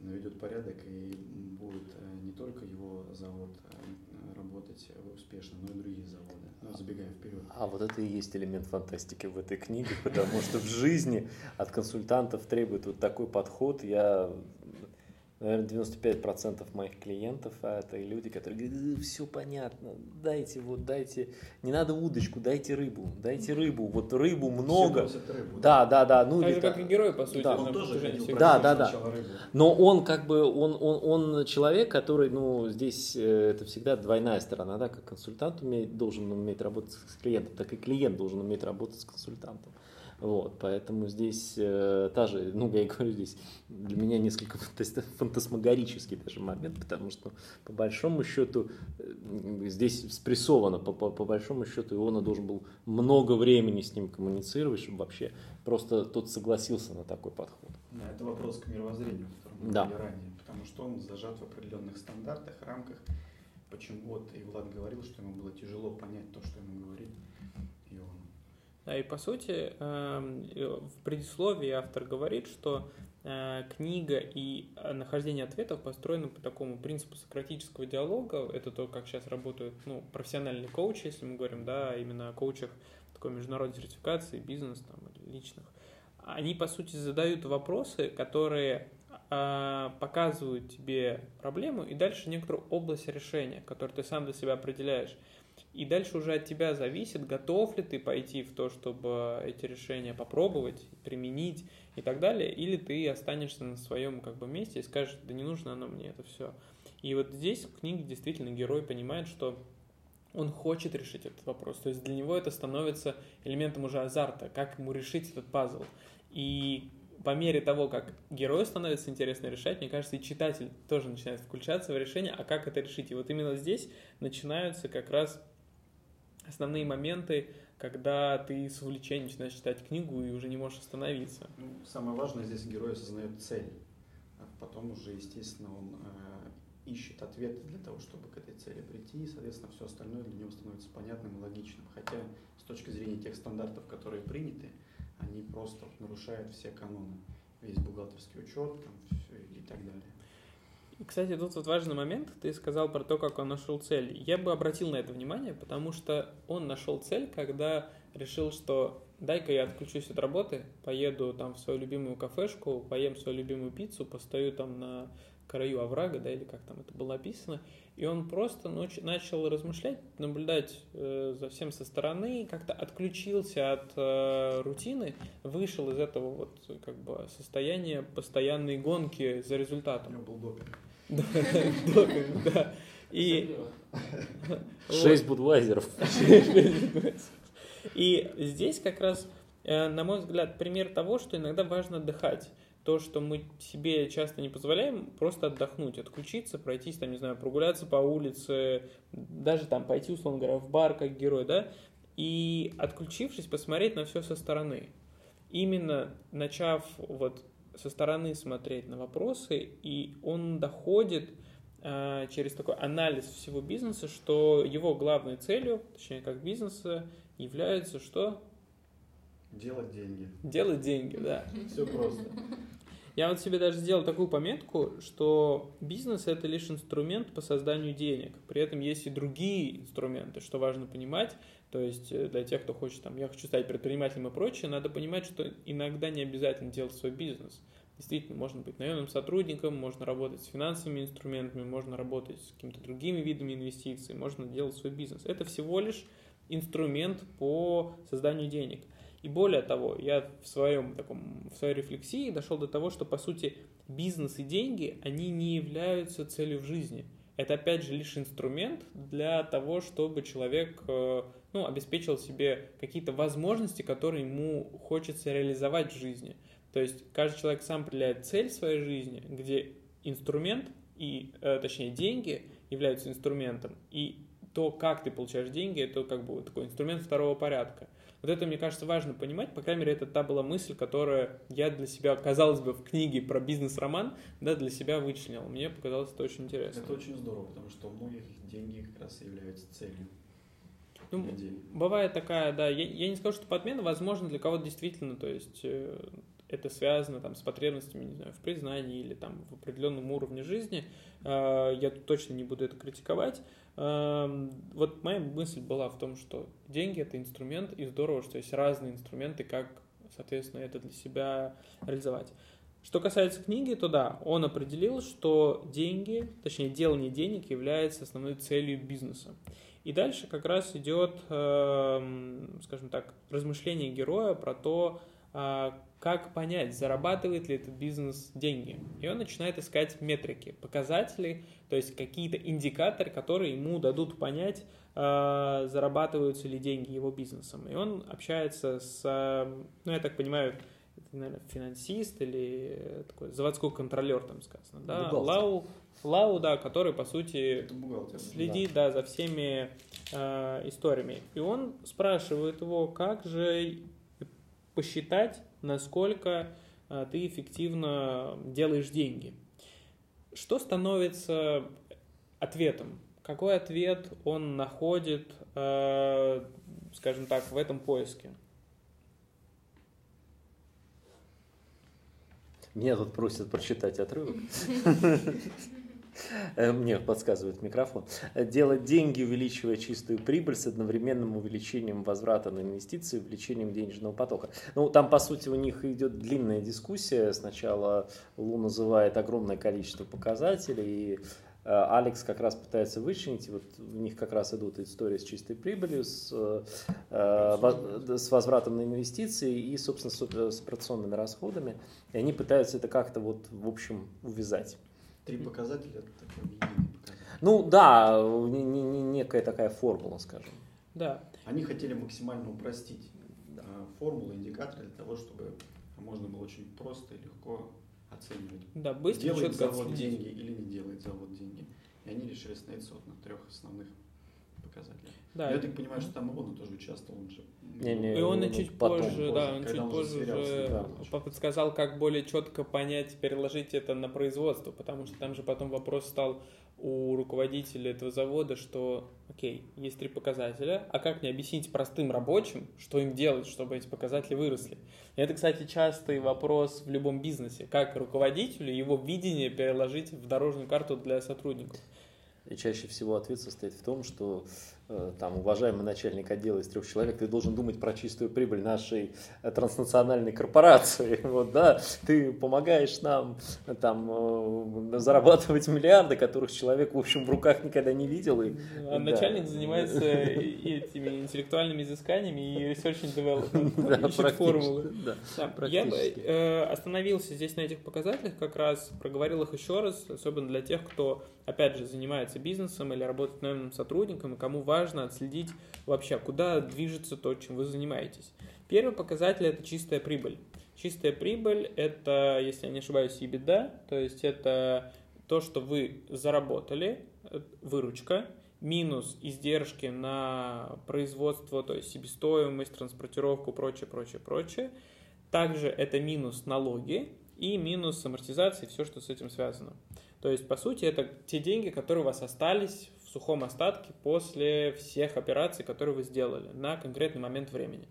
наведет порядок и будет э, не только его завод э, работать успешно, но и другие заводы, ну, забегая вперед. А вот это и есть элемент фантастики в этой книге, потому что в жизни от консультантов требует вот такой подход. Я наверное, 95% моих клиентов а это люди, которые говорят, все понятно, дайте вот, дайте, не надо удочку, дайте рыбу, дайте рыбу, вот рыбу много. рыбу, да, да, да. Ну, так же, как и герой, по сути. Да, он тоже да, да, да. Но он как бы, он, он, он человек, который, ну, здесь э, это всегда двойная сторона, да, как консультант умеет, должен уметь работать с клиентом, так и клиент должен уметь работать с консультантом. Вот, поэтому здесь э, та же, ну, я и говорю, здесь для меня несколько фантасмагорический даже момент, потому что по большому счету э, здесь спрессовано, по, по, по большому счету Иона должен был много времени с ним коммуницировать, чтобы вообще просто тот согласился на такой подход. Да, это вопрос к мировоззрению, о котором мы да. говорили ранее, потому что он зажат в определенных стандартах, рамках. Почему вот и Влад говорил, что ему было тяжело понять то, что ему говорит да, и по сути эм, в предисловии автор говорит, что э, книга и э, нахождение ответов построены по такому принципу сократического диалога. Это то, как сейчас работают ну, профессиональные коучи, если мы говорим, да, именно о коучах такой международной сертификации, бизнес там, личных. Они, по сути, задают вопросы, которые э, показывают тебе проблему и дальше некоторую область решения, которую ты сам для себя определяешь. И дальше уже от тебя зависит, готов ли ты пойти в то, чтобы эти решения попробовать, применить и так далее, или ты останешься на своем как бы месте и скажешь, да не нужно оно мне это все. И вот здесь в книге действительно герой понимает, что он хочет решить этот вопрос. То есть для него это становится элементом уже азарта, как ему решить этот пазл. И по мере того, как герою становится интересно решать, мне кажется, и читатель тоже начинает включаться в решение, а как это решить. И вот именно здесь начинаются как раз основные моменты, когда ты с увлечением начинаешь читать книгу и уже не можешь остановиться. Ну, самое важное здесь герой осознает цель. А потом уже, естественно, он э, ищет ответы для того, чтобы к этой цели прийти, и, соответственно, все остальное для него становится понятным и логичным. Хотя с точки зрения тех стандартов, которые приняты, они просто нарушают все каноны. Весь бухгалтерский учет там, и так далее. Кстати, тут вот важный момент. Ты сказал про то, как он нашел цель. Я бы обратил на это внимание, потому что он нашел цель, когда решил, что дай-ка я отключусь от работы, поеду там в свою любимую кафешку, поем свою любимую пиццу, постою там на краю оврага, да, или как там это было описано, и он просто ночь, начал размышлять, наблюдать э, за всем со стороны, как-то отключился от э, рутины, вышел из этого вот как бы состояния постоянной гонки за результатом. У него был допинг. Допинг, да. И... Шесть будвайзеров. И здесь как раз, э, на мой взгляд, пример того, что иногда важно отдыхать то, что мы себе часто не позволяем, просто отдохнуть, отключиться, пройтись, там, не знаю, прогуляться по улице, даже там пойти, условно говоря, в бар как герой, да, и отключившись, посмотреть на все со стороны. Именно начав вот со стороны смотреть на вопросы, и он доходит э, через такой анализ всего бизнеса, что его главной целью, точнее как бизнеса, является что? Делать деньги. Делать деньги, да. Все просто. Я вот себе даже сделал такую пометку, что бизнес – это лишь инструмент по созданию денег. При этом есть и другие инструменты, что важно понимать. То есть э, для тех, кто хочет, там, я хочу стать предпринимателем и прочее, надо понимать, что иногда не обязательно делать свой бизнес. Действительно, можно быть наемным сотрудником, можно работать с финансовыми инструментами, можно работать с какими-то другими видами инвестиций, можно делать свой бизнес. Это всего лишь инструмент по созданию денег – и более того, я в, своем, таком, в своей рефлексии дошел до того, что, по сути, бизнес и деньги, они не являются целью в жизни. это опять же лишь инструмент для того, чтобы человек э, ну, обеспечил себе какие-то возможности, которые ему хочется реализовать в жизни. То есть каждый человек сам определяет цель своей жизни, где инструмент и, э, точнее, деньги являются инструментом, и то, как ты получаешь деньги, это как бы такой инструмент второго порядка. Вот это, мне кажется, важно понимать. По крайней мере, это та была мысль, которая я для себя, казалось бы, в книге про бизнес-роман, да, для себя вычленил. Мне показалось это очень интересно. Это очень здорово, потому что у многих деньги как раз и являются целью. Ну, бывает такая, да, я, я не скажу, что подмена, возможно, для кого-то действительно, то есть э, это связано там с потребностями, не знаю, в признании или там в определенном уровне жизни. Э, я тут точно не буду это критиковать. Э, вот моя мысль была в том, что деньги это инструмент, и здорово, что есть разные инструменты, как, соответственно, это для себя реализовать. Что касается книги, то да, он определил, что деньги, точнее делание денег является основной целью бизнеса. И дальше как раз идет, эм, скажем так, размышление героя про то, как понять, зарабатывает ли этот бизнес деньги. И он начинает искать метрики, показатели, то есть какие-то индикаторы, которые ему дадут понять, а, зарабатываются ли деньги его бизнесом. И он общается с, ну, я так понимаю, наверное, финансист или такой заводской контролер, там сказано, да, Лау, Лау, да, который, по сути, следит, да. да, за всеми э, историями. И он спрашивает его, как же посчитать, насколько э, ты эффективно делаешь деньги. Что становится ответом? Какой ответ он находит, э, скажем так, в этом поиске? Меня тут просят прочитать отрывок. Э, мне подсказывает микрофон. Делать деньги, увеличивая чистую прибыль с одновременным увеличением возврата на инвестиции, увеличением денежного потока. Ну, там, по сути, у них идет длинная дискуссия. Сначала Лу называет огромное количество показателей, и э, Алекс как раз пытается вычленить, вот у них как раз идут истории с чистой прибылью, с, э, с возвратом на инвестиции и, собственно, с операционными расходами. И они пытаются это как-то вот, в общем, увязать. Три показателя это такой единый показатель. Ну да, не, не, не некая такая формула, скажем. Да. Они хотели максимально упростить да. формулы, индикаторы для того, чтобы можно было очень просто и легко оценивать. Да, быстро делает завод деньги или не делает завод деньги. И они решили остановиться вот на трех основных показателях. Да. Я так понимаю, что там Илона тоже участвовал, он же. Не, не, и он, он чуть потом, позже, да, он чуть он позже уже да. подсказал, как более четко понять, переложить это на производство, потому что там же потом вопрос стал у руководителя этого завода, что, окей, есть три показателя, а как мне объяснить простым рабочим, что им делать, чтобы эти показатели выросли? И это, кстати, частый вопрос в любом бизнесе, как руководителю его видение переложить в дорожную карту для сотрудников. И чаще всего ответ состоит в том, что там, уважаемый начальник отдела из трех человек, ты должен думать про чистую прибыль нашей э, транснациональной корпорации. Вот, да, ты помогаешь нам там, э, зарабатывать миллиарды, которых человек, в общем, в руках никогда не видел. И, а да. начальник занимается этими интеллектуальными изысканиями и research and development, да, ищет формулы. Да, да, я бы э, остановился здесь на этих показателях, как раз проговорил их еще раз, особенно для тех, кто, опять же, занимается бизнесом или работает наемным сотрудником, и кому важно важно отследить вообще, куда движется то, чем вы занимаетесь. Первый показатель – это чистая прибыль. Чистая прибыль – это, если я не ошибаюсь, EBITDA, то есть это то, что вы заработали, э, выручка, минус издержки на производство, то есть себестоимость, транспортировку, прочее, прочее, прочее. Также это минус налоги и минус амортизации, все, что с этим связано. То есть, по сути, это те деньги, которые у вас остались сухом остатке после всех операций, которые вы сделали на конкретный момент времени.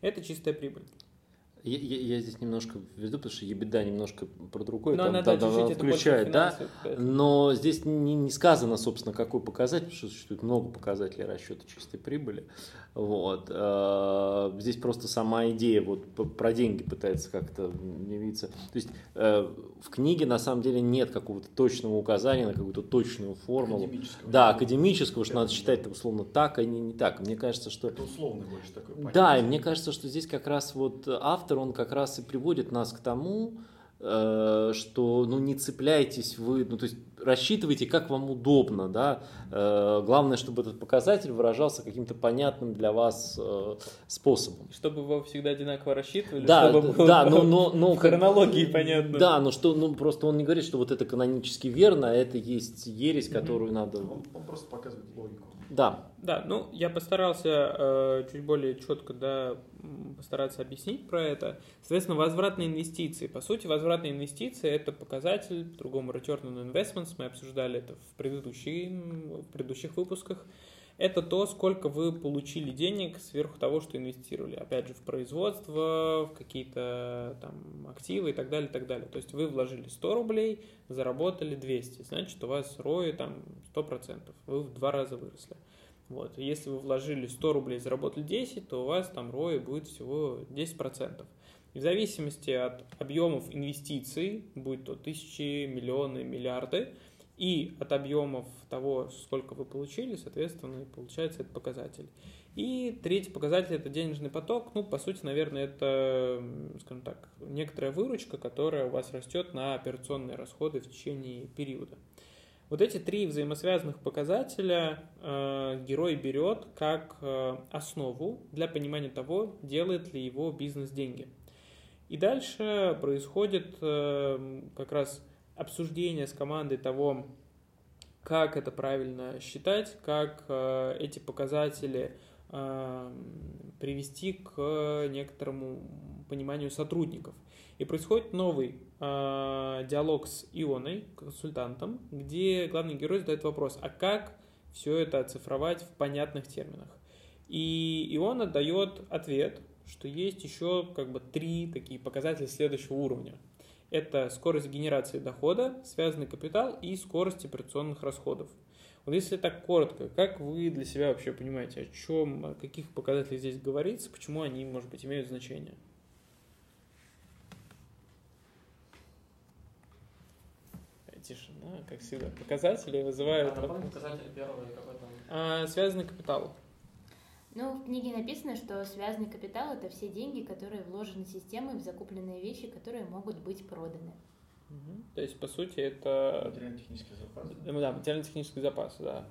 Это чистая прибыль. Я, я, я здесь немножко введу, потому что ебеда немножко про другое но там, там, там включает, да, но здесь не, не сказано, собственно, какой показатель, потому что существует много показателей расчета чистой прибыли. Вот. Э, здесь просто сама идея вот про деньги пытается как-то явиться. То есть э, в книге на самом деле нет какого-то точного указания на какую-то точную формулу. Академического. Да, академического, что надо считать условно так, а не, не так. Мне кажется, что... Это условно больше такой понятие. Да, и мне кажется, что здесь как раз вот автор, он как раз и приводит нас к тому, э, что ну не цепляйтесь вы, ну то есть рассчитывайте, как вам удобно, да. Э, главное, чтобы этот показатель выражался каким-то понятным для вас э, способом. Чтобы вы всегда одинаково рассчитывали, да, чтобы было да, но, но, но в хронологии понятно. Да, но что, ну просто он не говорит, что вот это канонически верно, а это есть ересь, которую надо. Он, он просто показывает логику. Да. Да, ну я постарался э, чуть более четко, да, постараться объяснить про это. Соответственно, возвратные инвестиции. По сути, возвратные инвестиции это показатель, по-другому Return on Investments, мы обсуждали это в, в предыдущих выпусках. Это то, сколько вы получили денег сверху того, что инвестировали. Опять же, в производство, в какие-то там активы и так далее, и так далее. То есть вы вложили 100 рублей, заработали 200. Значит, у вас ROI там 100%. Вы в два раза выросли. Вот. Если вы вложили 100 рублей, заработали 10, то у вас там ROI будет всего 10%. И в зависимости от объемов инвестиций, будь то тысячи, миллионы, миллиарды, и от объемов того, сколько вы получили, соответственно, получается этот показатель. И третий показатель – это денежный поток. Ну, по сути, наверное, это, скажем так, некоторая выручка, которая у вас растет на операционные расходы в течение периода. Вот эти три взаимосвязанных показателя э, герой берет как э, основу для понимания того, делает ли его бизнес деньги. И дальше происходит э, как раз обсуждение с командой того, как это правильно считать, как э, эти показатели э, привести к некоторому пониманию сотрудников. И происходит новый э, диалог с Ионой, консультантом, где главный герой задает вопрос, а как все это оцифровать в понятных терминах? И Иона дает ответ, что есть еще как бы три такие показатели следующего уровня – это скорость генерации дохода, связанный капитал и скорость операционных расходов. Вот если так коротко, как вы для себя вообще понимаете, о чем, о каких показателях здесь говорится, почему они, может быть, имеют значение? Тишина, как всегда. Показатели вызывают... А, показатели первого какой там? А, связанный капитал. Ну, в книге написано, что связанный капитал – это все деньги, которые вложены системой в закупленные вещи, которые могут быть проданы. Угу. То есть, по сути, это... Материально-технический запас. Да, материально-технический запас, да.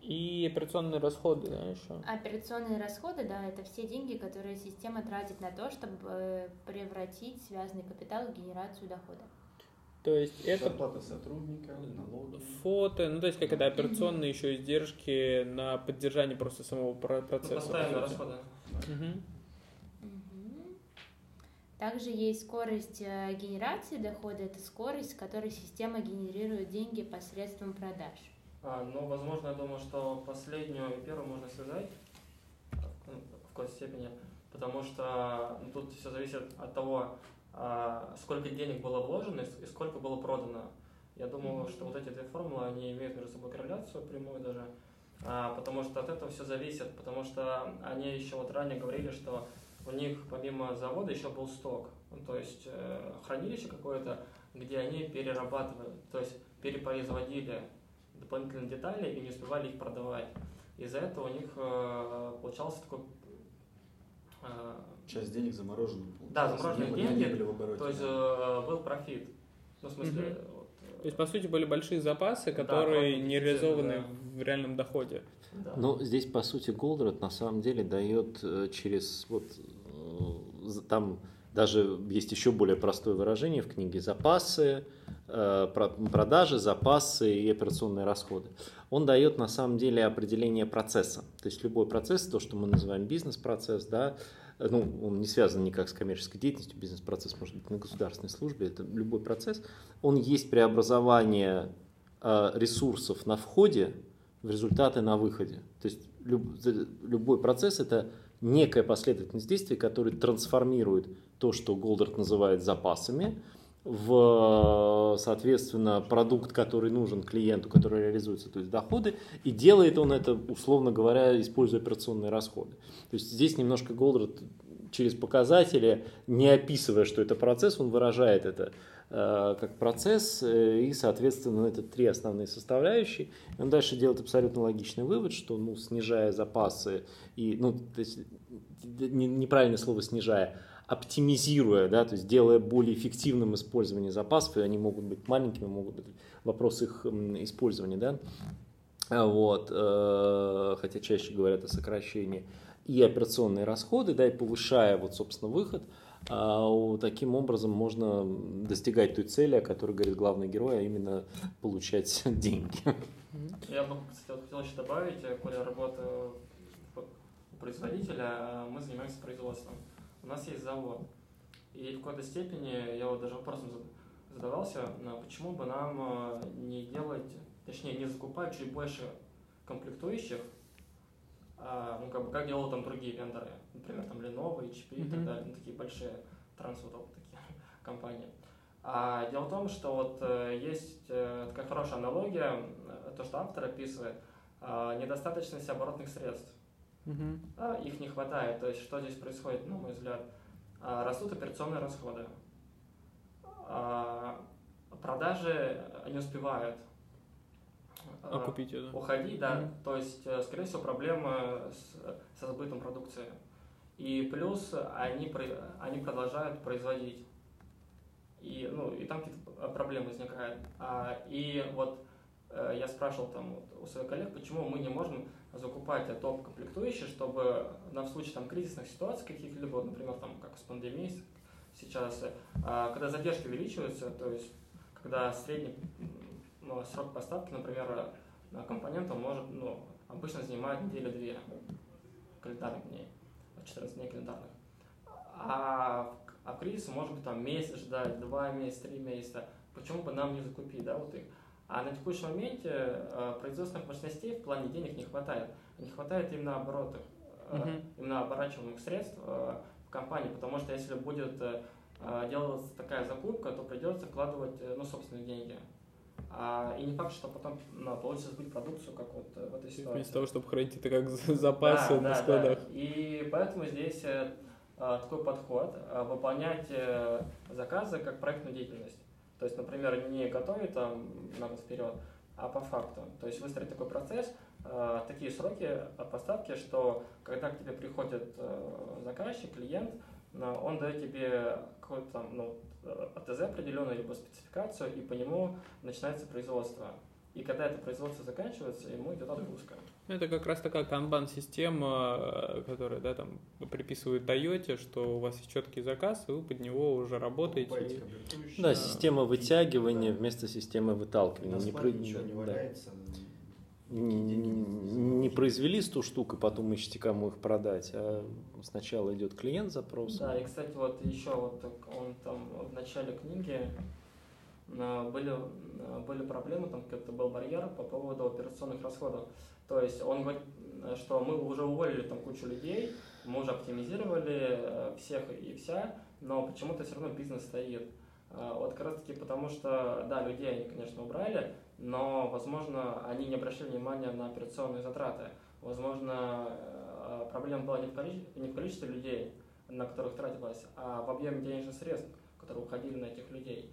И операционные расходы, да, еще? Операционные расходы, да, это все деньги, которые система тратит на то, чтобы э, превратить связанный капитал в генерацию дохода. То есть это... Зарплата сотрудника, налоги. Фото, ну то есть как это операционные еще издержки на поддержание просто самого процесса. Постоянные расходы. Угу. Также есть скорость э, генерации дохода, это скорость, с которой система генерирует деньги посредством продаж. А, ну, возможно, я думаю, что последнюю и первую можно связать ну, в какой-то степени, потому что ну, тут все зависит от того, сколько денег было вложено и сколько было продано. Я думаю, что вот эти две формулы, они имеют между собой корреляцию прямую даже, а, потому что от этого все зависит, потому что они еще вот ранее говорили, что у них помимо завода еще был сток, ну, то есть э, хранилище какое-то, где они перерабатывали, то есть перепроизводили дополнительные детали и не успевали их продавать. Из-за этого у них э, получался такой э, Часть денег заморожена. Да, замороженные деньги. Не были в обороте, то есть э, был профит. Ну, в смысле, угу. вот, то есть, по сути, были большие запасы, которые да, не реализованы да. в реальном доходе. Да. Но здесь, по сути, Голдрат на самом деле дает э, через вот там даже есть еще более простое выражение в книге запасы, продажи, запасы и операционные расходы. Он дает на самом деле определение процесса. То есть любой процесс, то, что мы называем бизнес-процесс, да, ну, он не связан никак с коммерческой деятельностью, бизнес-процесс может быть на государственной службе, это любой процесс, он есть преобразование э, ресурсов на входе в результаты на выходе. То есть люб, любой процесс это некая последовательность действий, который трансформирует то, что Голдарт называет запасами, в, соответственно, продукт, который нужен клиенту, который реализуется, то есть доходы, и делает он это, условно говоря, используя операционные расходы. То есть здесь немножко Голдрат через показатели, не описывая, что это процесс, он выражает это э, как процесс, э, и, соответственно, это три основные составляющие. Он дальше делает абсолютно логичный вывод, что, ну, снижая запасы, и, ну, то есть, неправильное слово снижая, оптимизируя, да, то есть делая более эффективным использование запасов, и они могут быть маленькими, могут быть вопрос их использования, да, а вот, э, хотя чаще говорят о сокращении, и операционные расходы, да, и повышая вот, собственно, выход, а таким образом можно достигать той цели, о которой говорит главный герой, а именно получать деньги. Я бы, кстати, хотел еще добавить, коли работаю у производителя, а мы занимаемся производством. У нас есть завод. И в какой-то степени я вот даже вопросом задавался, почему бы нам э, не делать, точнее, не закупать чуть больше комплектующих, а, ну, как бы, как делают там другие вендоры, например, там Lenovo, HP mm-hmm. и так далее, ну, такие большие трансвотоп такие компании. А дело в том, что вот э, есть э, такая хорошая аналогия, то, что автор описывает, э, недостаточность оборотных средств. Uh-huh. А, их не хватает. То есть, что здесь происходит, на мой взгляд? А, растут операционные расходы. А, продажи не успевают Окупить это. уходить, да. Mm-hmm. То есть, э, скорее всего, проблемы с, со сбытом продукции. И плюс они, они продолжают производить. И, ну, и там какие-то проблемы возникают. А, и вот э, я спрашивал там у своих коллег, почему мы не можем закупать топ комплектующие, чтобы на случай там кризисных ситуаций каких-либо, например, там как с пандемией сейчас, а, когда задержки увеличиваются, то есть когда средний ну, срок поставки, например, на компонентов может, ну, обычно занимает неделю-две календарных дней, 14 дней календарных. А, а кризис может быть там месяц ждать, два месяца, три месяца. Почему бы нам не закупить, да, вот их? А на текущем моменте э, производственных мощностей в плане денег не хватает. Не хватает именно оборотов, uh-huh. именно оборачиваемых средств э, в компании, потому что если будет делаться такая закупка, то придется вкладывать ну, собственные деньги. А, и не факт, что потом ну, получится сбыть продукцию, как вот в этой ситуации. Вместо того, чтобы хранить это как запасы да, на да, складах. Да. И поэтому здесь э, такой подход, э, выполнять э, заказы как проектную деятельность. То есть, например, не готовить там на год вперед, а по факту. То есть выстроить такой процесс, э, такие сроки поставки, что когда к тебе приходит э, заказчик, клиент, э, он дает тебе какой-то ну, АТЗ определенную, либо спецификацию, и по нему начинается производство. И когда это производство заканчивается, ему идет отгрузка. Это как раз такая канбан-система, которая да, там, приписывает Toyota, что у вас есть четкий заказ, и вы под него уже работаете. Да, система вытягивания да. вместо системы выталкивания. Не, про... ничего не валяется. Да. Не, не произвели 100 штук, и потом ищете, кому их продать, а сначала идет клиент запрос. Да, и, кстати, вот еще вот он там в начале книги были, а, были проблемы, там какой-то был барьер по поводу операционных расходов. То есть он говорит, что мы уже уволили там кучу людей, мы уже оптимизировали э, всех и вся, но почему-то все равно бизнес стоит. Вот как раз таки потому, что, да, людей они, конечно, убрали, но, возможно, они не обращали внимания на операционные затраты. Возможно, э, проблема была не в, количестве, не в количестве людей, на которых тратилось, а в объеме денежных средств, которые уходили на этих людей.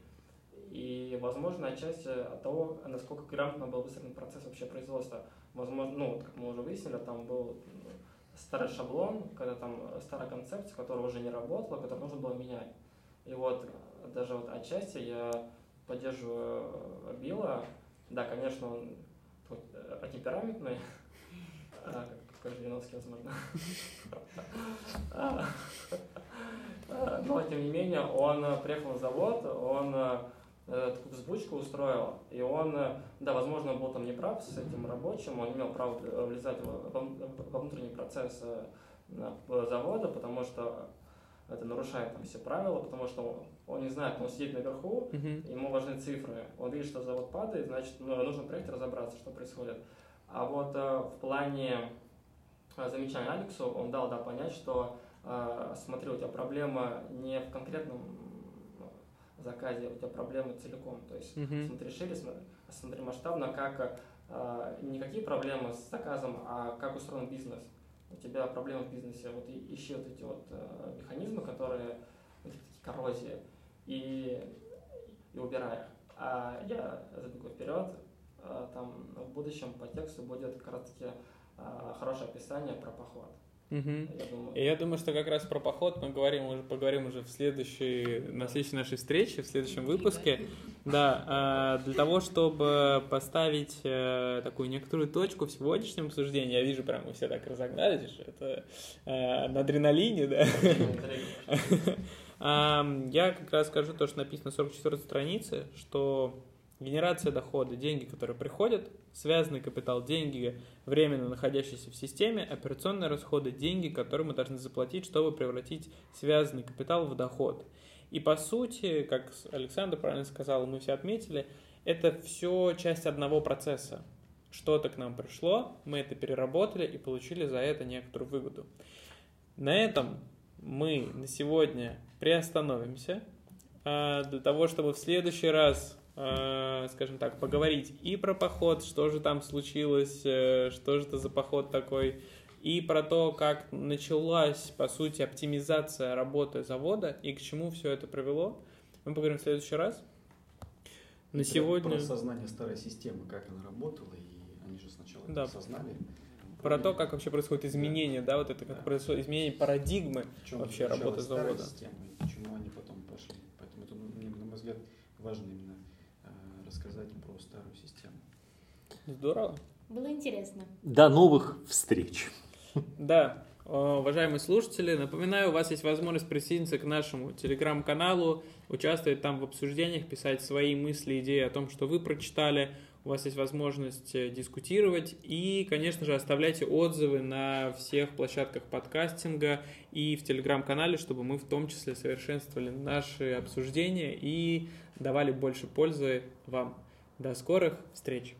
И, возможно, отчасти от того, насколько грамотно был выстроен процесс вообще производства. Возможно, ну, вот как мы уже выяснили, там был старый шаблон, когда там старая концепция, которая уже не работала, которую нужно было менять. И вот даже вот отчасти я поддерживаю Билла. Да, конечно, он темпераментный, а, как Жириновский, возможно. А, а, но, тем не менее, он приехал на завод, он Э, такую взбучку устроил, и он, э, да, возможно, был там неправ с этим рабочим, он не имел права влезать во внутренний процесс э, завода, потому что это нарушает там все правила, потому что он не знает, он сидит наверху, uh-huh. ему важны цифры, он видит, что завод падает, значит, ну, нужно приехать разобраться, что происходит. А вот в плане замечания Алексу он дал да, понять, что смотри, у тебя проблема не в конкретном заказе у тебя проблемы целиком. То есть mm-hmm. смотри шире, смотри масштабно, как э, не какие проблемы с заказом, а как устроен бизнес. У тебя проблемы в бизнесе, вот и, ищи вот эти вот э, механизмы, которые, вот такие коррозии, и, и убирай их. А я забегу вперед, э, там в будущем по тексту будет э, хорошее описание про поход. Угу. И я думаю, что как раз про поход мы говорим уже, поговорим уже в следующей, на следующей нашей встрече, в следующем выпуске. Да, а, для того, чтобы поставить э, такую некоторую точку в сегодняшнем обсуждении, я вижу, прям вы все так разогнались, это э, на адреналине, да. Я как раз скажу то, что написано на 44 странице, что генерация дохода, деньги, которые приходят, связанный капитал, деньги, временно находящиеся в системе, операционные расходы, деньги, которые мы должны заплатить, чтобы превратить связанный капитал в доход. И по сути, как Александр правильно сказал, мы все отметили, это все часть одного процесса. Что-то к нам пришло, мы это переработали и получили за это некоторую выгоду. На этом мы на сегодня приостановимся а, для того, чтобы в следующий раз, скажем так, поговорить и про поход, что же там случилось, э, что же это за поход такой, и про то, как началась, по сути, оптимизация работы завода и к чему все это привело. Мы поговорим в следующий раз. На Про- сегодня Про сознание старой системы, как она работала, и они же сначала Да. это осознали. про то, как вообще происходит изменение, да, вот это как Да. происходит изменение парадигмы. Вообще старая завода. система и почему они потом пошли. Поэтому это, на мой взгляд, важно именно э, рассказать про старую систему. Здорово. Было интересно. До новых встреч. Да, э, уважаемые слушатели, напоминаю, у вас есть возможность присоединиться к нашему телеграм-каналу, участвовать там в обсуждениях, писать свои мысли, идеи о том, что вы прочитали. У вас есть возможность э, дискутировать и, конечно же, оставляйте отзывы на всех площадках подкастинга и в телеграм-канале, чтобы мы в том числе совершенствовали наши обсуждения и давали больше пользы вам. До скорых встреч!